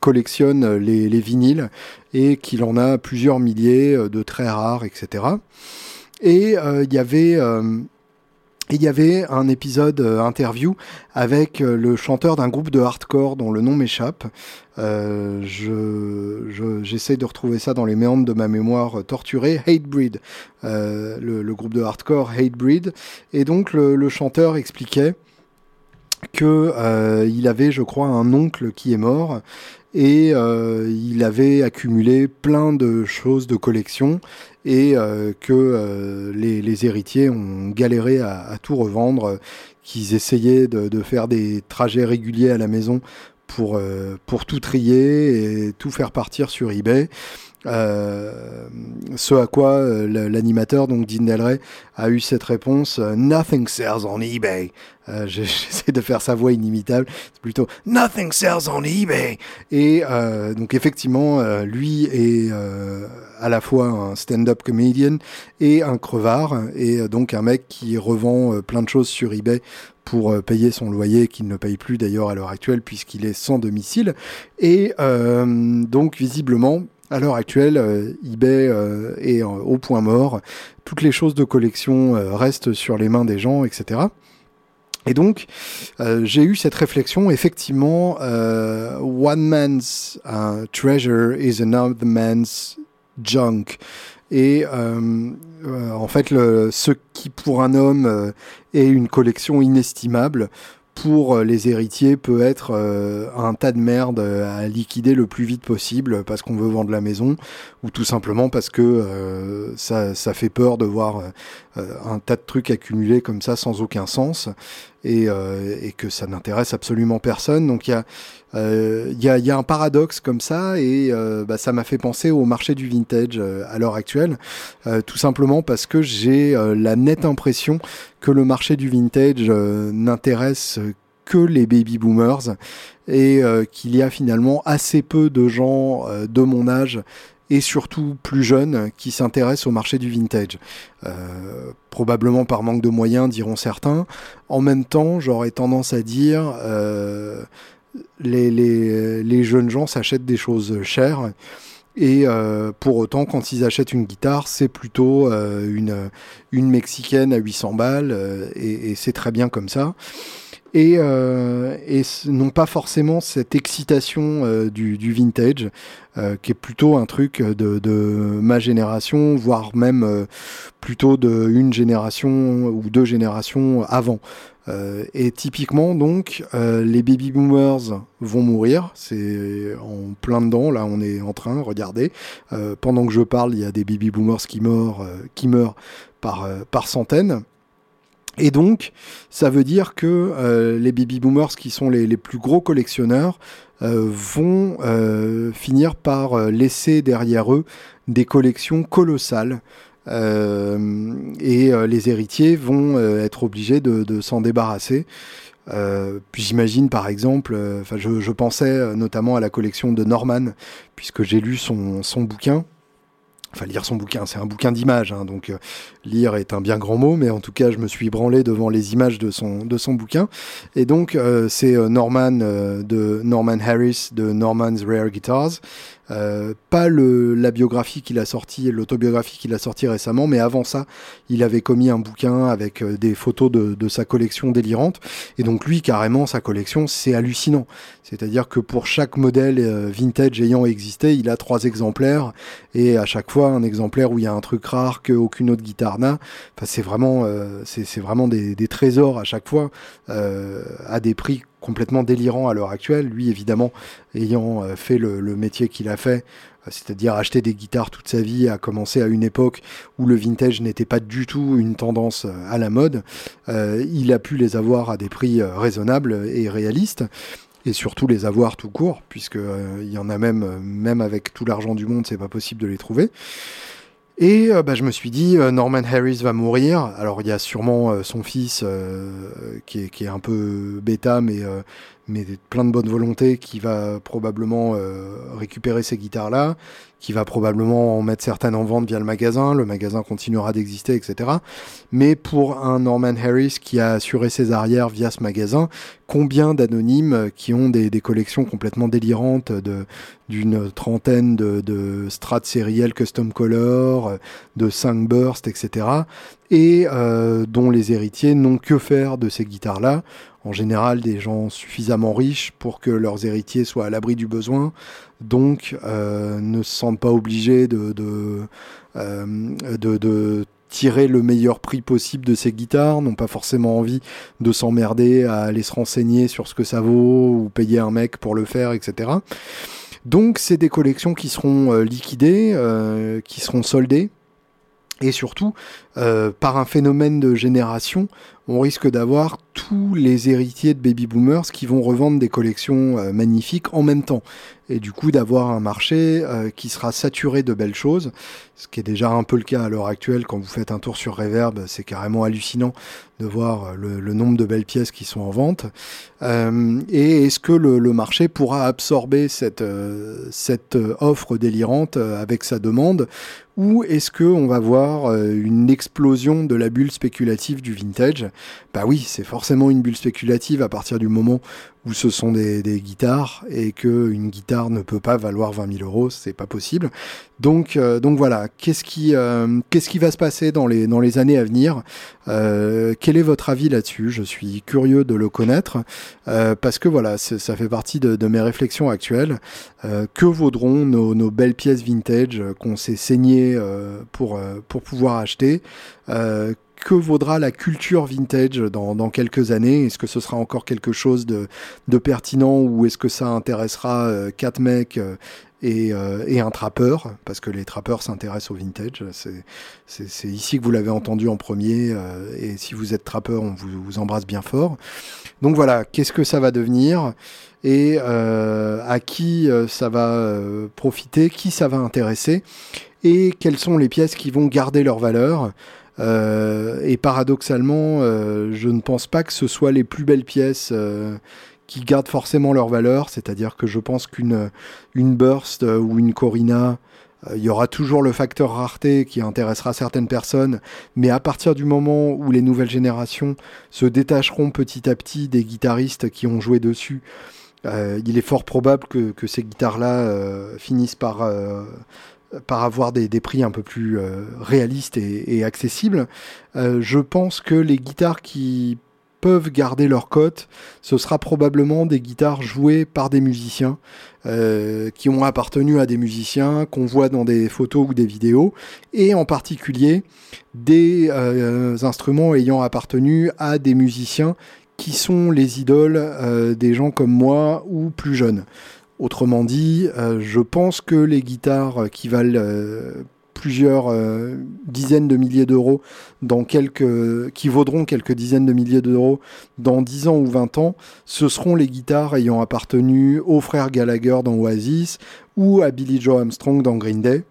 collectionne les, les vinyles et qu'il en a plusieurs milliers de très rares, etc. Et il y avait il y avait un épisode euh, interview avec euh, le chanteur d'un groupe de hardcore dont le nom m'échappe. Euh, je, j'essaie de retrouver ça dans les méandres de ma mémoire torturée. Hatebreed, euh, le, groupe de hardcore Hatebreed. Et donc le, le chanteur expliquait que il avait, je crois, un oncle qui est mort et il avait accumulé plein de choses de collection et euh, que euh, les, héritiers ont galéré à, tout revendre, qu'ils essayaient de, de, faire des trajets réguliers à la maison pour, euh, pour tout trier et tout faire partir sur eBay. Euh, ce à quoi euh, l'animateur, donc Dean Delray, a eu cette réponse Nothing sells on eBay. J'essaie de faire sa voix inimitable. C'est plutôt Nothing sells on eBay. Et donc effectivement, lui est à la fois un stand-up comedian et un crevard, et donc un mec qui revend plein de choses sur eBay pour euh, payer son loyer qu'il ne paye plus d'ailleurs à l'heure actuelle puisqu'il est sans domicile. Et euh, donc visiblement, à l'heure actuelle, euh, eBay est au point mort. Toutes les choses de collection restent sur les mains des gens, etc. Et donc, j'ai eu cette réflexion, effectivement, one man's treasure is another man's junk. Et euh, euh, en fait, ce qui pour un homme euh, est une collection inestimable, pour les héritiers peut être un tas de merde à liquider le plus vite possible parce qu'on veut vendre la maison ou tout simplement parce que ça, ça, fait peur de voir un tas de trucs accumulés comme ça sans aucun sens et, que ça n'intéresse absolument personne. Donc il y a euh, y, a, un paradoxe comme ça et euh, bah, ça m'a fait penser au marché du vintage euh, à l'heure actuelle, tout simplement parce que j'ai la nette impression que le marché du vintage n'intéresse que les baby boomers et qu'il y a finalement assez peu de gens de mon âge et surtout plus jeunes qui s'intéressent au marché du vintage. probablement par manque de moyens, diront certains. En même temps, j'aurais tendance à dire les, les, les jeunes gens s'achètent des choses chères. Et euh, pour autant, quand ils achètent une guitare, c'est plutôt euh, une, une mexicaine à 800 balles, euh, et c'est très bien comme ça. Et, euh, et non pas forcément cette excitation euh, du, vintage, qui est plutôt un truc de, de ma génération, voire même plutôt de une génération ou deux générations avant. Euh, et typiquement, donc, euh, les baby boomers vont mourir. C'est en plein dedans. Là, on est en train, regardez. Euh, pendant que je parle, il y a des baby boomers qui meurent, qui meurent par, par centaines. Et donc, ça veut dire que les baby boomers, qui sont les, plus gros collectionneurs, vont finir par laisser derrière eux des collections colossales euh, et euh, les héritiers vont euh, être obligés de, s'en débarrasser. puis j'imagine par exemple, je, pensais notamment à la collection de Norman, puisque j'ai lu son bouquin, enfin lire son bouquin, c'est un bouquin d'images, hein, donc lire est un bien grand mot, mais en tout cas je me suis branlé devant les images de son, de son bouquin. Et donc c'est Norman de Norman Harris de Norman's Rare Guitars, euh, pas le, la biographie qu'il a sorti, l'autobiographie qu'il a sorti récemment, mais avant ça, il avait commis un bouquin avec euh, des photos de, de, sa collection délirante. Et donc lui, carrément, sa collection, c'est hallucinant. C'est-à-dire que pour chaque modèle euh, vintage ayant existé, il a trois exemplaires et à chaque fois un exemplaire où il y a un truc rare qu'aucune autre guitare n'a. Enfin, c'est vraiment, c'est vraiment des, des, trésors à chaque fois à des prix complètement délirant à l'heure actuelle. Lui, évidemment, ayant euh, fait le, métier qu'il a fait, euh, c'est-à-dire acheter des guitares toute sa vie, a commencé à une époque où le vintage n'était pas du tout une tendance euh, à la mode. il a pu les avoir à des prix raisonnables et réalistes. Et surtout les avoir tout court, puisque il y en a même, même avec tout l'argent du monde, c'est pas possible de les trouver. Et euh, bah, je me suis dit, euh, Norman Harris va mourir. Alors il y a sûrement euh, son fils qui est, qui, est, un peu bêta, mais mais plein de bonne volonté qui va probablement euh, récupérer ces guitares-là, qui va probablement en mettre certaines en vente via le magasin, le magasin continuera d'exister, etc. Mais pour un Norman Harris qui a assuré ses arrières via ce magasin, combien d'anonymes qui ont des, collections complètement délirantes de d'une trentaine de, de strats sériels custom color, de 5 bursts, etc. et euh, dont les héritiers n'ont que faire de ces guitares-là en général des gens suffisamment riches pour que leurs héritiers soient à l'abri du besoin, donc euh, ne se sentent pas obligés de, euh, de, tirer le meilleur prix possible de ces guitares, n'ont pas forcément envie de s'emmerder à aller se renseigner sur ce que ça vaut ou payer un mec pour le faire, etc. Donc c'est des collections qui seront liquidées, qui seront soldées, et surtout, par un phénomène de génération, on risque d'avoir tous les héritiers de baby boomers qui vont revendre des collections euh, magnifiques en même temps. Et du coup, d'avoir un marché euh, qui sera saturé de belles choses, ce qui est déjà un peu le cas à l'heure actuelle. Quand vous faites un tour sur Reverb, c'est carrément hallucinant de voir euh, le, nombre de belles pièces qui sont en vente. et est-ce que le, marché pourra absorber cette, cette offre délirante avec sa demande? Ou est-ce qu'on va voir une explosion de la bulle spéculative du vintage? Bah oui, c'est forcément une bulle spéculative à partir du moment où ce sont des, guitares et que une guitare ne peut pas valoir 20 000 euros, c'est pas possible. Donc, euh, donc voilà, qu'est-ce qui, euh, qu'est-ce qui va se passer dans les, années à venir? Euh, Quel est votre avis là-dessus? Je suis curieux de le connaître parce que voilà, ça fait partie de, mes réflexions actuelles. que vaudront nos, belles pièces vintage qu'on s'est saignées pour pouvoir acheter? Que vaudra la culture vintage dans, quelques années? Est-ce que ce sera encore quelque chose de, pertinent ou est-ce que ça intéressera euh, quatre mecs euh, et, euh, et, un trappeur? Parce que les trappeurs s'intéressent au vintage. C'est ici que vous l'avez entendu en premier. et si vous êtes trappeur, on vous, vous embrasse bien fort. Donc voilà, qu'est-ce que ça va devenir et à qui ça va profiter, qui ça va intéresser et quelles sont les pièces qui vont garder leur valeur? euh, et paradoxalement, euh, je ne pense pas que ce soit les plus belles pièces euh, qui gardent forcément leur valeur. C'est-à-dire que je pense qu'une une Burst ou une Corina, il y aura toujours le facteur rareté qui intéressera certaines personnes, mais à partir du moment où les nouvelles générations se détacheront petit à petit des guitaristes qui ont joué dessus, il est fort probable que, que ces guitares-là finissent par par avoir des, prix un peu plus euh, réalistes et, accessibles. Euh, je pense que les guitares qui peuvent garder leur cote, ce sera probablement des guitares jouées par des musiciens, euh, qui ont appartenu à des musiciens, qu'on voit dans des photos ou des vidéos, et en particulier des instruments ayant appartenu à des musiciens qui sont les idoles des gens comme moi ou plus jeunes. Autrement dit, euh, je pense que les guitares qui valent euh, plusieurs dizaines de milliers d'euros dans quelques qui vaudront quelques dizaines de milliers d'euros dans 10 ans ou 20 ans, ce seront les guitares ayant appartenu aux frères Gallagher dans Oasis ou à Billy Joe Armstrong dans Green Day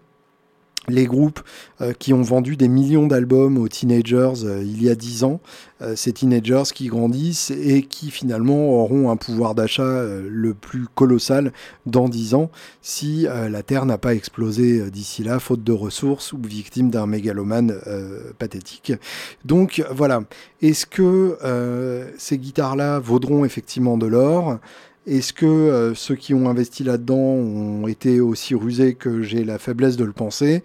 les groupes euh, qui ont vendu des millions d'albums aux teenagers euh, il y a dix ans, euh, ces teenagers qui grandissent et qui finalement auront un pouvoir d'achat le plus colossal dans dix ans si la Terre n'a pas explosé d'ici là, faute de ressources ou victime d'un mégalomane pathétique. Donc voilà, est-ce que ces guitares-là vaudront effectivement de l'or? Est-ce que euh, ceux qui ont investi là-dedans ont été aussi rusés que j'ai la faiblesse de le penser?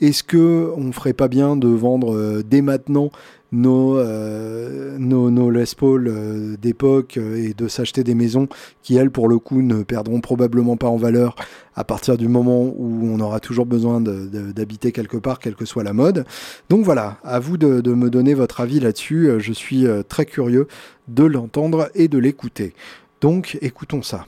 Est-ce que on ferait pas bien de vendre euh, dès maintenant nos, euh, nos, nos, Les Paul d'époque et de s'acheter des maisons qui, elles, pour le coup, ne perdront probablement pas en valeur à partir du moment où on aura toujours besoin d'habiter quelque part, quelle que soit la mode? Donc voilà, à vous de me donner votre avis là-dessus. Je suis très curieux de l'entendre et de l'écouter. Donc écoutons ça.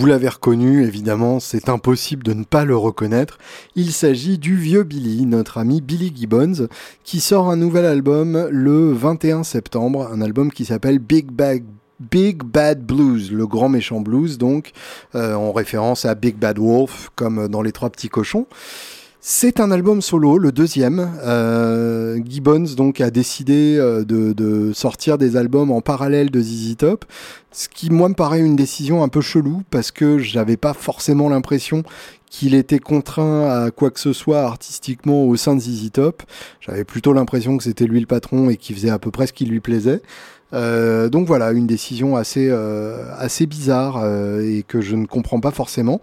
Vous l'avez reconnu, évidemment, c'est impossible de ne pas le reconnaître. Il s'agit du vieux Billy, notre ami Billy Gibbons, qui sort un nouvel album le 21 septembre, un album qui s'appelle Big Bag Big Bad Blues, le grand méchant blues, donc euh, en référence à Big Bad Wolf, comme dans Les Trois Petits Cochons. C'est un album solo, le deuxième. Euh, Gibbons donc a décidé euh, de, sortir des albums en parallèle de ZZ Top, ce qui moi me paraît une décision un peu chelou parce que j'avais pas forcément l'impression qu'il était contraint à quoi que ce soit artistiquement au sein de ZZ Top. J'avais plutôt l'impression que c'était lui le patron et qu'il faisait à peu près ce qui lui plaisait. Euh, donc voilà, une décision assez, euh, assez bizarre euh, et que je ne comprends pas forcément.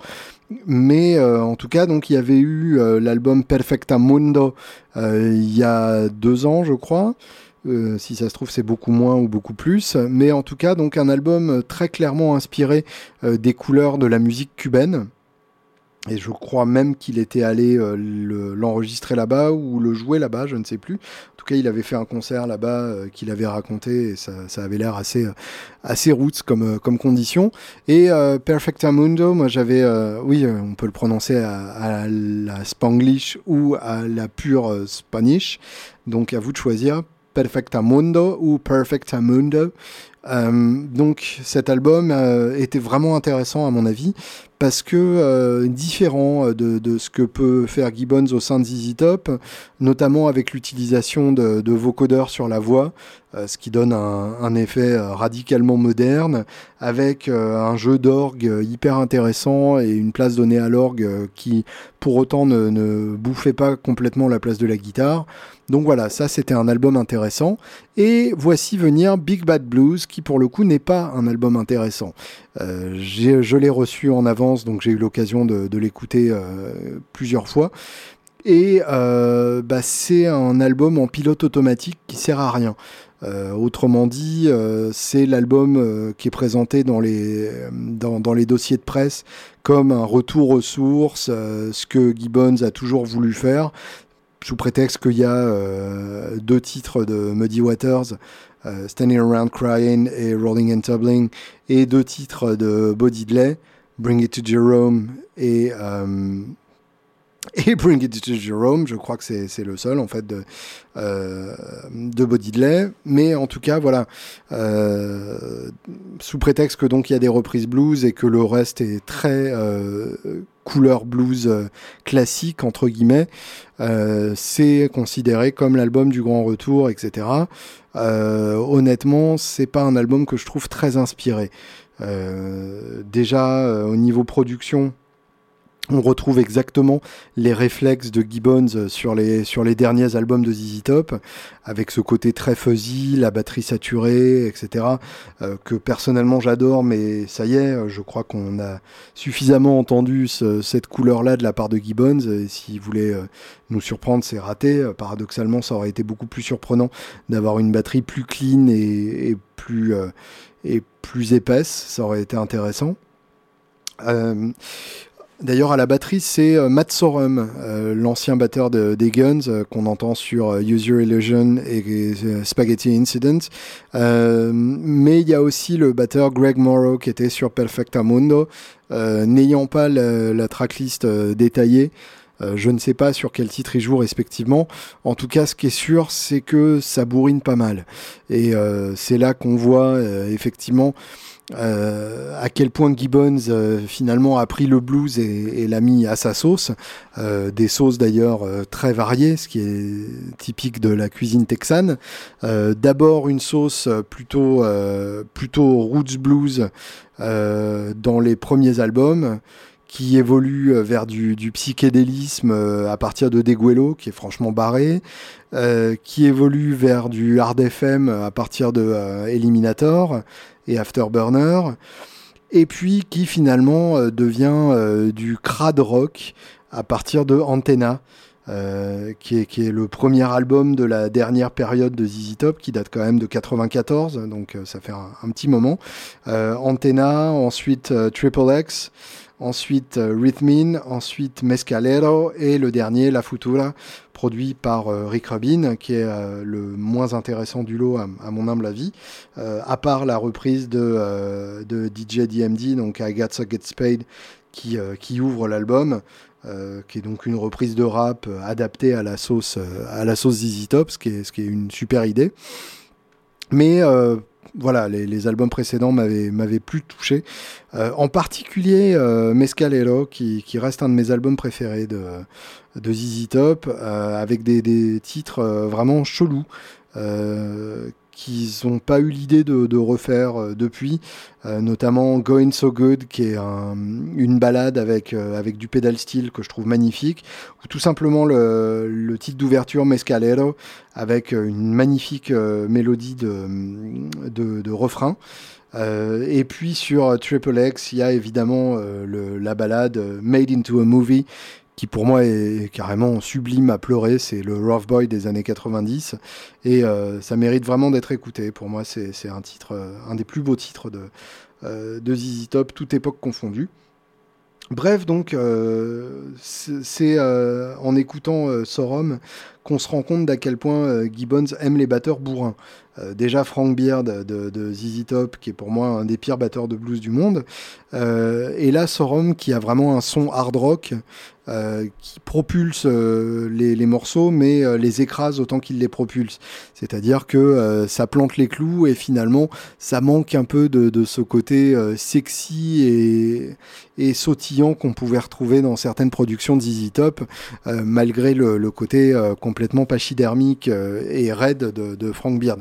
Mais en tout cas, donc il y avait eu l'album Perfecta Mundo il y a deux ans, je crois. si ça se trouve, c'est beaucoup moins ou beaucoup plus. Mais en tout cas, donc un album très clairement inspiré des couleurs de la musique cubaine. Et je crois même qu'il était allé euh, l'enregistrer là-bas ou le jouer là-bas, je ne sais plus. En tout cas, il avait fait un concert là-bas euh, qu'il avait raconté et ça, avait l'air assez, euh, assez roots comme, comme condition. Et Perfect Mundo, moi j'avais, oui, on peut le prononcer à, à, la Spanglish ou à la pure Spanish. Donc à vous de choisir. Mundo ou Perfectamundo. Euh, donc cet album était vraiment intéressant à mon avis parce que euh, différent de, de, ce que peut faire Gibbons au sein de ZZ Top, notamment avec l'utilisation de, de, vocodeurs sur la voix, euh, ce qui donne un, effet euh, radicalement moderne, avec euh, un jeu d'orgue hyper intéressant et une place donnée à l'orgue qui, pour autant, ne, ne, bouffait pas complètement la place de la guitare. Donc voilà, ça c'était un album intéressant. Et voici venir Big Bad Blues, qui pour le coup n'est pas un album intéressant. Euh, je l'ai reçu en avance, donc j'ai eu l'occasion de, l'écouter euh, plusieurs fois. Et euh, bah, c'est un album en pilote automatique qui sert à rien. Autrement dit, c'est l'album qui est présenté dans les, dans, les dossiers de presse comme un retour aux sources, ce que Gibbons a toujours voulu faire, sous prétexte qu'il y a deux titres de Muddy Waters, Standing Around Crying et Rolling and Tumbling, et deux titres de Bo Diddley, Bring It to Jerome et et Bring It to Jerome, je crois que c'est le seul en fait de, euh, de. Mais en tout cas, voilà, euh, sous prétexte que donc il y a des reprises blues et que le reste est très euh, couleur blues euh, classique entre guillemets, euh, c'est considéré comme l'album du grand retour, etc. Euh, honnêtement, c'est pas un album que je trouve très inspiré. déjà au niveau production, on retrouve exactement les réflexes de Gibbons sur les, sur les derniers albums de ZZ Top, avec ce côté très fuzzy, la batterie saturée, etc., euh, que personnellement j'adore, mais ça y est, je crois qu'on a suffisamment entendu cette couleur-là de la part de Gibbons, et s'il voulait euh, nous surprendre, c'est raté. Euh, paradoxalement, ça aurait été beaucoup plus surprenant d'avoir une batterie plus clean et plus épaisse, ça aurait été intéressant. D'ailleurs, à la batterie, c'est euh, Matt Sorum, euh, l'ancien batteur des Guns, euh, qu'on entend sur Use Your Illusion et, Spaghetti Incident. mais il y a aussi le batteur Greg Morrow qui était sur Perfecta Mundo. N'ayant pas la, tracklist détaillée, je ne sais pas sur quel titre il joue respectivement. En tout cas, ce qui est sûr, c'est que ça bourrine pas mal. Et c'est là qu'on voit effectivement euh, à quel point Gibbons euh, finalement a pris le blues et, l'a mis à sa sauce, euh, des sauces d'ailleurs très variées, ce qui est typique de la cuisine texane. D'abord une sauce plutôt plutôt roots blues dans les premiers albums qui évolue vers du, psychédélisme à partir de Deguelo, qui est franchement barré, qui évolue vers du hard FM à partir de Eliminator, et Afterburner, et puis qui finalement euh, devient euh, du crad rock à partir de Antenna. Euh, qui, est, qui, est, le premier album de la dernière période de ZZ Top, qui date quand même de 94, donc ça fait un, petit moment. Antenna, ensuite Triple X, ensuite Rhythmine, ensuite Mescalero, et le dernier, La Futura, produit par euh, Rick Rubin, qui est euh, le moins intéressant du lot à, mon humble avis, euh, à part la reprise de, de DJ DMD, donc I Gets Paid, qui, qui ouvre l'album. qui est donc une reprise de rap adaptée à la sauce à la sauce ZZ Top, ce qui est, ce qui est une super idée. Mais voilà, les, albums précédents m'avaient plus touché. en particulier Mescalero, qui, reste un de mes albums préférés de, de ZZ Top euh, avec des, titres euh, vraiment chelous euh, qu'ils n'ont pas eu l'idée de, refaire depuis, notamment Going So Good, qui est une balade avec, avec du pédal style que je trouve magnifique, ou tout simplement le, titre d'ouverture Mescalero, avec une magnifique mélodie de, de, refrain. et puis sur Triple X, il y a évidemment la balade Made into a Movie, qui pour moi est carrément sublime à pleurer. C'est le Rough Boy des années 90 et euh, ça mérite vraiment d'être écouté. Pour moi, c'est un titre, euh, un des plus beaux titres de, euh, ZZ Top, toute époque confondue. Bref, donc, c'est en écoutant Sorum qu'on se rend compte d'à quel point Gibbons aime les batteurs bourrins. déjà Frank Beard de, de, ZZ Top, qui est pour moi un des pires batteurs de blues du monde. et là, Sorum, qui a vraiment un son hard rock, euh, qui propulse euh, les, morceaux, mais euh, les écrase autant qu'il les propulse. C'est-à-dire que ça plante les clous et finalement ça manque un peu de, ce côté sexy et, et sautillant qu'on pouvait retrouver dans certaines productions de ZZ Top, malgré le, côté complètement pachydermique et raide de, de Frank Beard.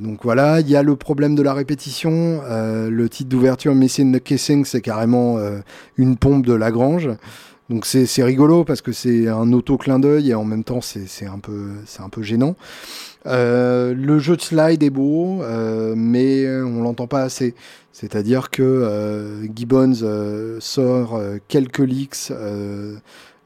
donc voilà, il y a le problème de la répétition. le titre d'ouverture Missing the Kissing, c'est carrément une pompe de Lagrange. Donc c'est rigolo parce que c'est un auto-clin d'œil et en même temps c'est un, peu, un peu gênant. Euh, le jeu de slide est beau, euh, mais on l'entend pas assez. C'est-à-dire que euh, Gibbons sort quelques leaks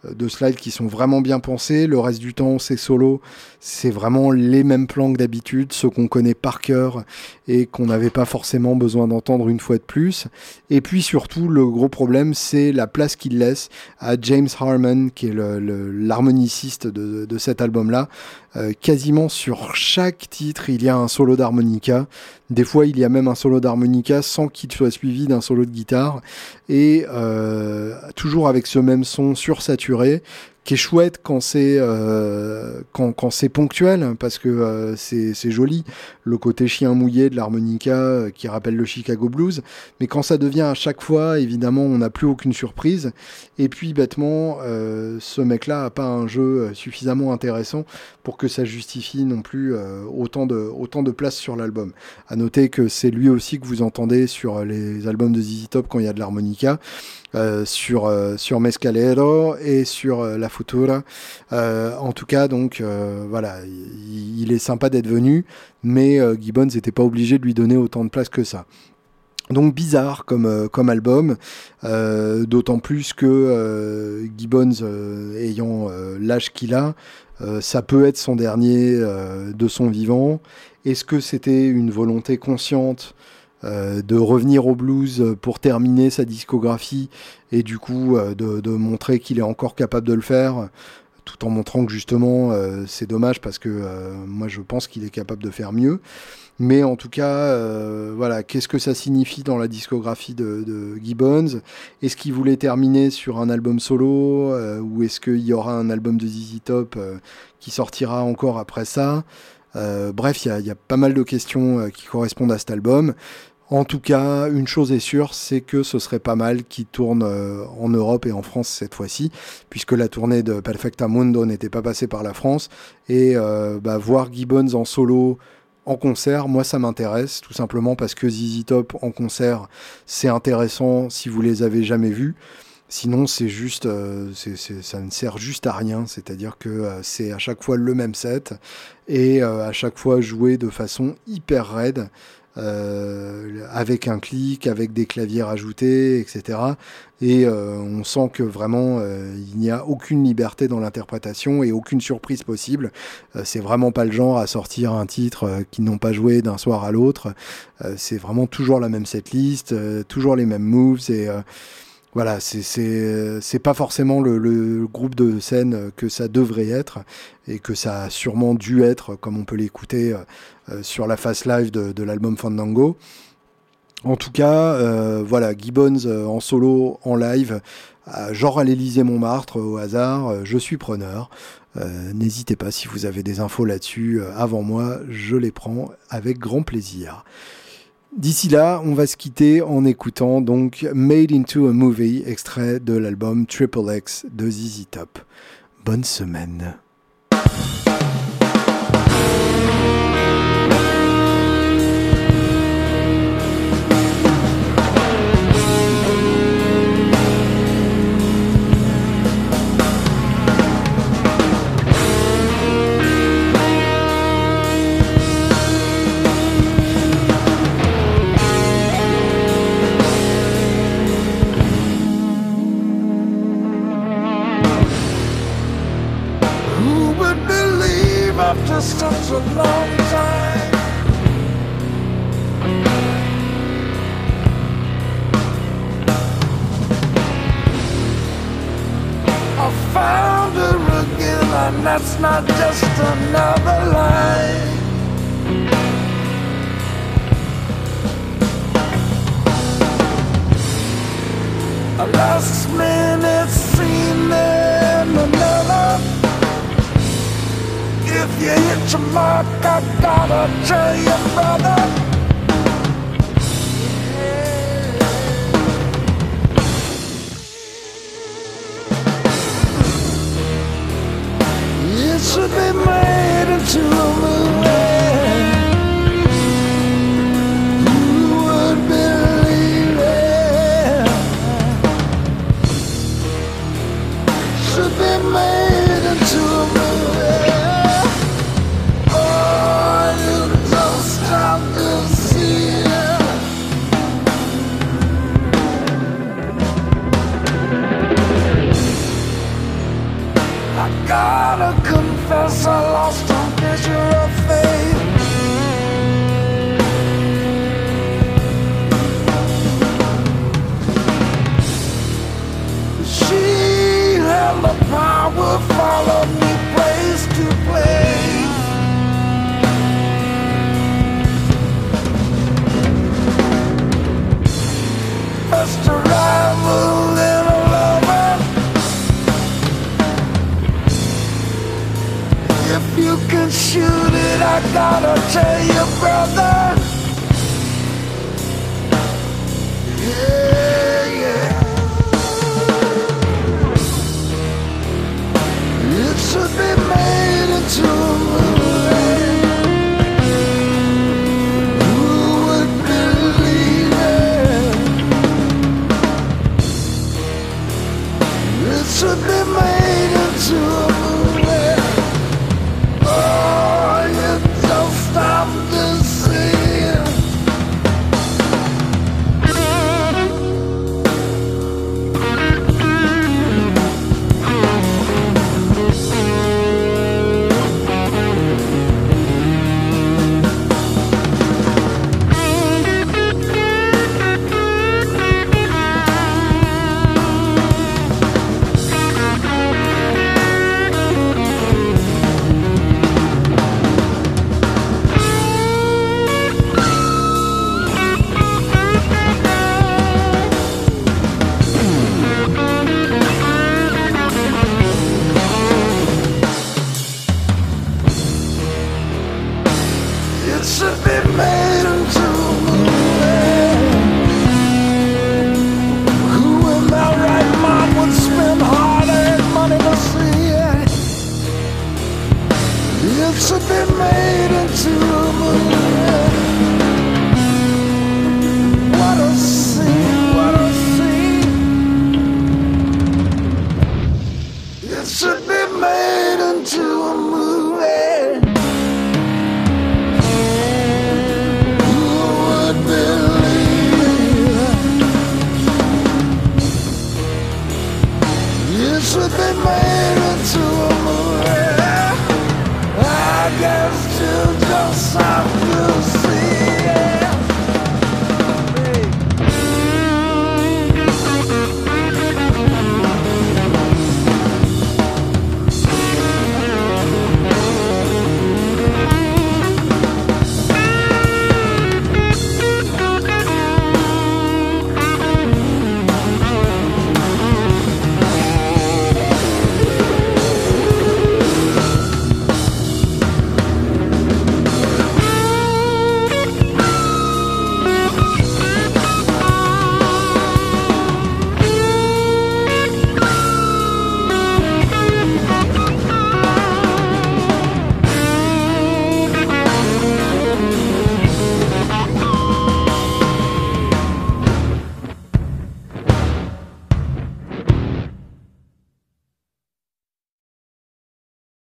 de slides qui sont vraiment bien pensés. Le reste du temps, c'est solo. C'est vraiment les mêmes plans que d'habitude, ceux qu'on connaît par cœur et qu'on n'avait pas forcément besoin d'entendre une fois de plus. Et puis surtout, le gros problème, c'est la place qu'il laisse à James Harmon, qui est l'harmoniciste de, de, cet album-là. Euh, quasiment sur chaque titre, il y a un solo d'harmonica. Des fois, il y a même un solo d'harmonica sans qu'il soit suivi d'un solo de guitare. Et euh, toujours avec ce même son sursaturé qui est chouette quand c'est euh, quand, c'est ponctuel parce que euh, c'est joli. Le côté chien mouillé de l'harmonica euh, qui rappelle le Chicago Blues. Mais quand ça devient à chaque fois évidemment on n'a plus aucune surprise. Et puis bêtement ce mec là a pas un jeu suffisamment intéressant pour que ça justifie non plus autant de autant de place sur l'album. À noter que c'est lui aussi que vous entendez sur les albums de ZZ Top quand il y a de l'harmonica sur, sur Mescalero et sur La Futura. en tout cas, donc voilà, il, est sympa d'être venu, mais Gibbons n'était pas obligé de lui donner autant de place que ça. Donc bizarre comme album, d'autant plus que Gibbons ayant l'âge qu'il a, ça peut être son dernier de son vivant. Est-ce que c'était une volonté consciente euh, de revenir au blues pour terminer sa discographie et du coup euh, de, montrer qu'il est encore capable de le faire tout en montrant que justement euh, c'est dommage parce que moi je pense qu'il est capable de faire mieux. Mais en tout cas, voilà, qu'est-ce que ça signifie dans la discographie de, Gibbons? Est-ce qu'il voulait terminer sur un album solo ou est-ce qu'il y aura un album de ZZ Top qui sortira encore après ça? Bref, il y, a pas mal de questions qui correspondent à cet album. En tout cas, une chose est sûre, c'est que ce serait pas mal qu'il tourne euh, en Europe et en France cette fois-ci, puisque la tournée de Perfecta Mundo n'était pas passée par la France. Et euh, bah, voir Gibbons en solo en concert, moi ça m'intéresse, tout simplement parce que ZZ Top en concert, c'est intéressant si vous les avez jamais vus. Sinon, c'est juste, euh, ça ne sert juste à rien. C'est-à-dire que c'est à chaque fois le même set et à chaque fois joué de façon hyper raide. Euh, avec un clic, avec des claviers rajoutés, etc. Et euh, on sent que vraiment euh, il n'y a aucune liberté dans l'interprétation et aucune surprise possible. c'est vraiment pas le genre à sortir un titre qu'ils n'ont pas joué d'un soir à l'autre. c'est vraiment toujours la même setlist, toujours les mêmes moves et voilà, c'est pas forcément le, groupe de scène que ça devrait être et que ça a sûrement dû être, comme on peut l'écouter euh, sur la face live de, l'album Fandango. En tout cas, euh, voilà, Gibbons euh, en solo, en live, genre à l'Élysée Montmartre au hasard, je suis preneur. N'hésitez pas si vous avez des infos là-dessus avant moi, je les prends avec grand plaisir. D'ici là, on va se quitter en écoutant donc Made into a Movie, extrait de l'album Triple X de ZZ Top. Bonne semaine.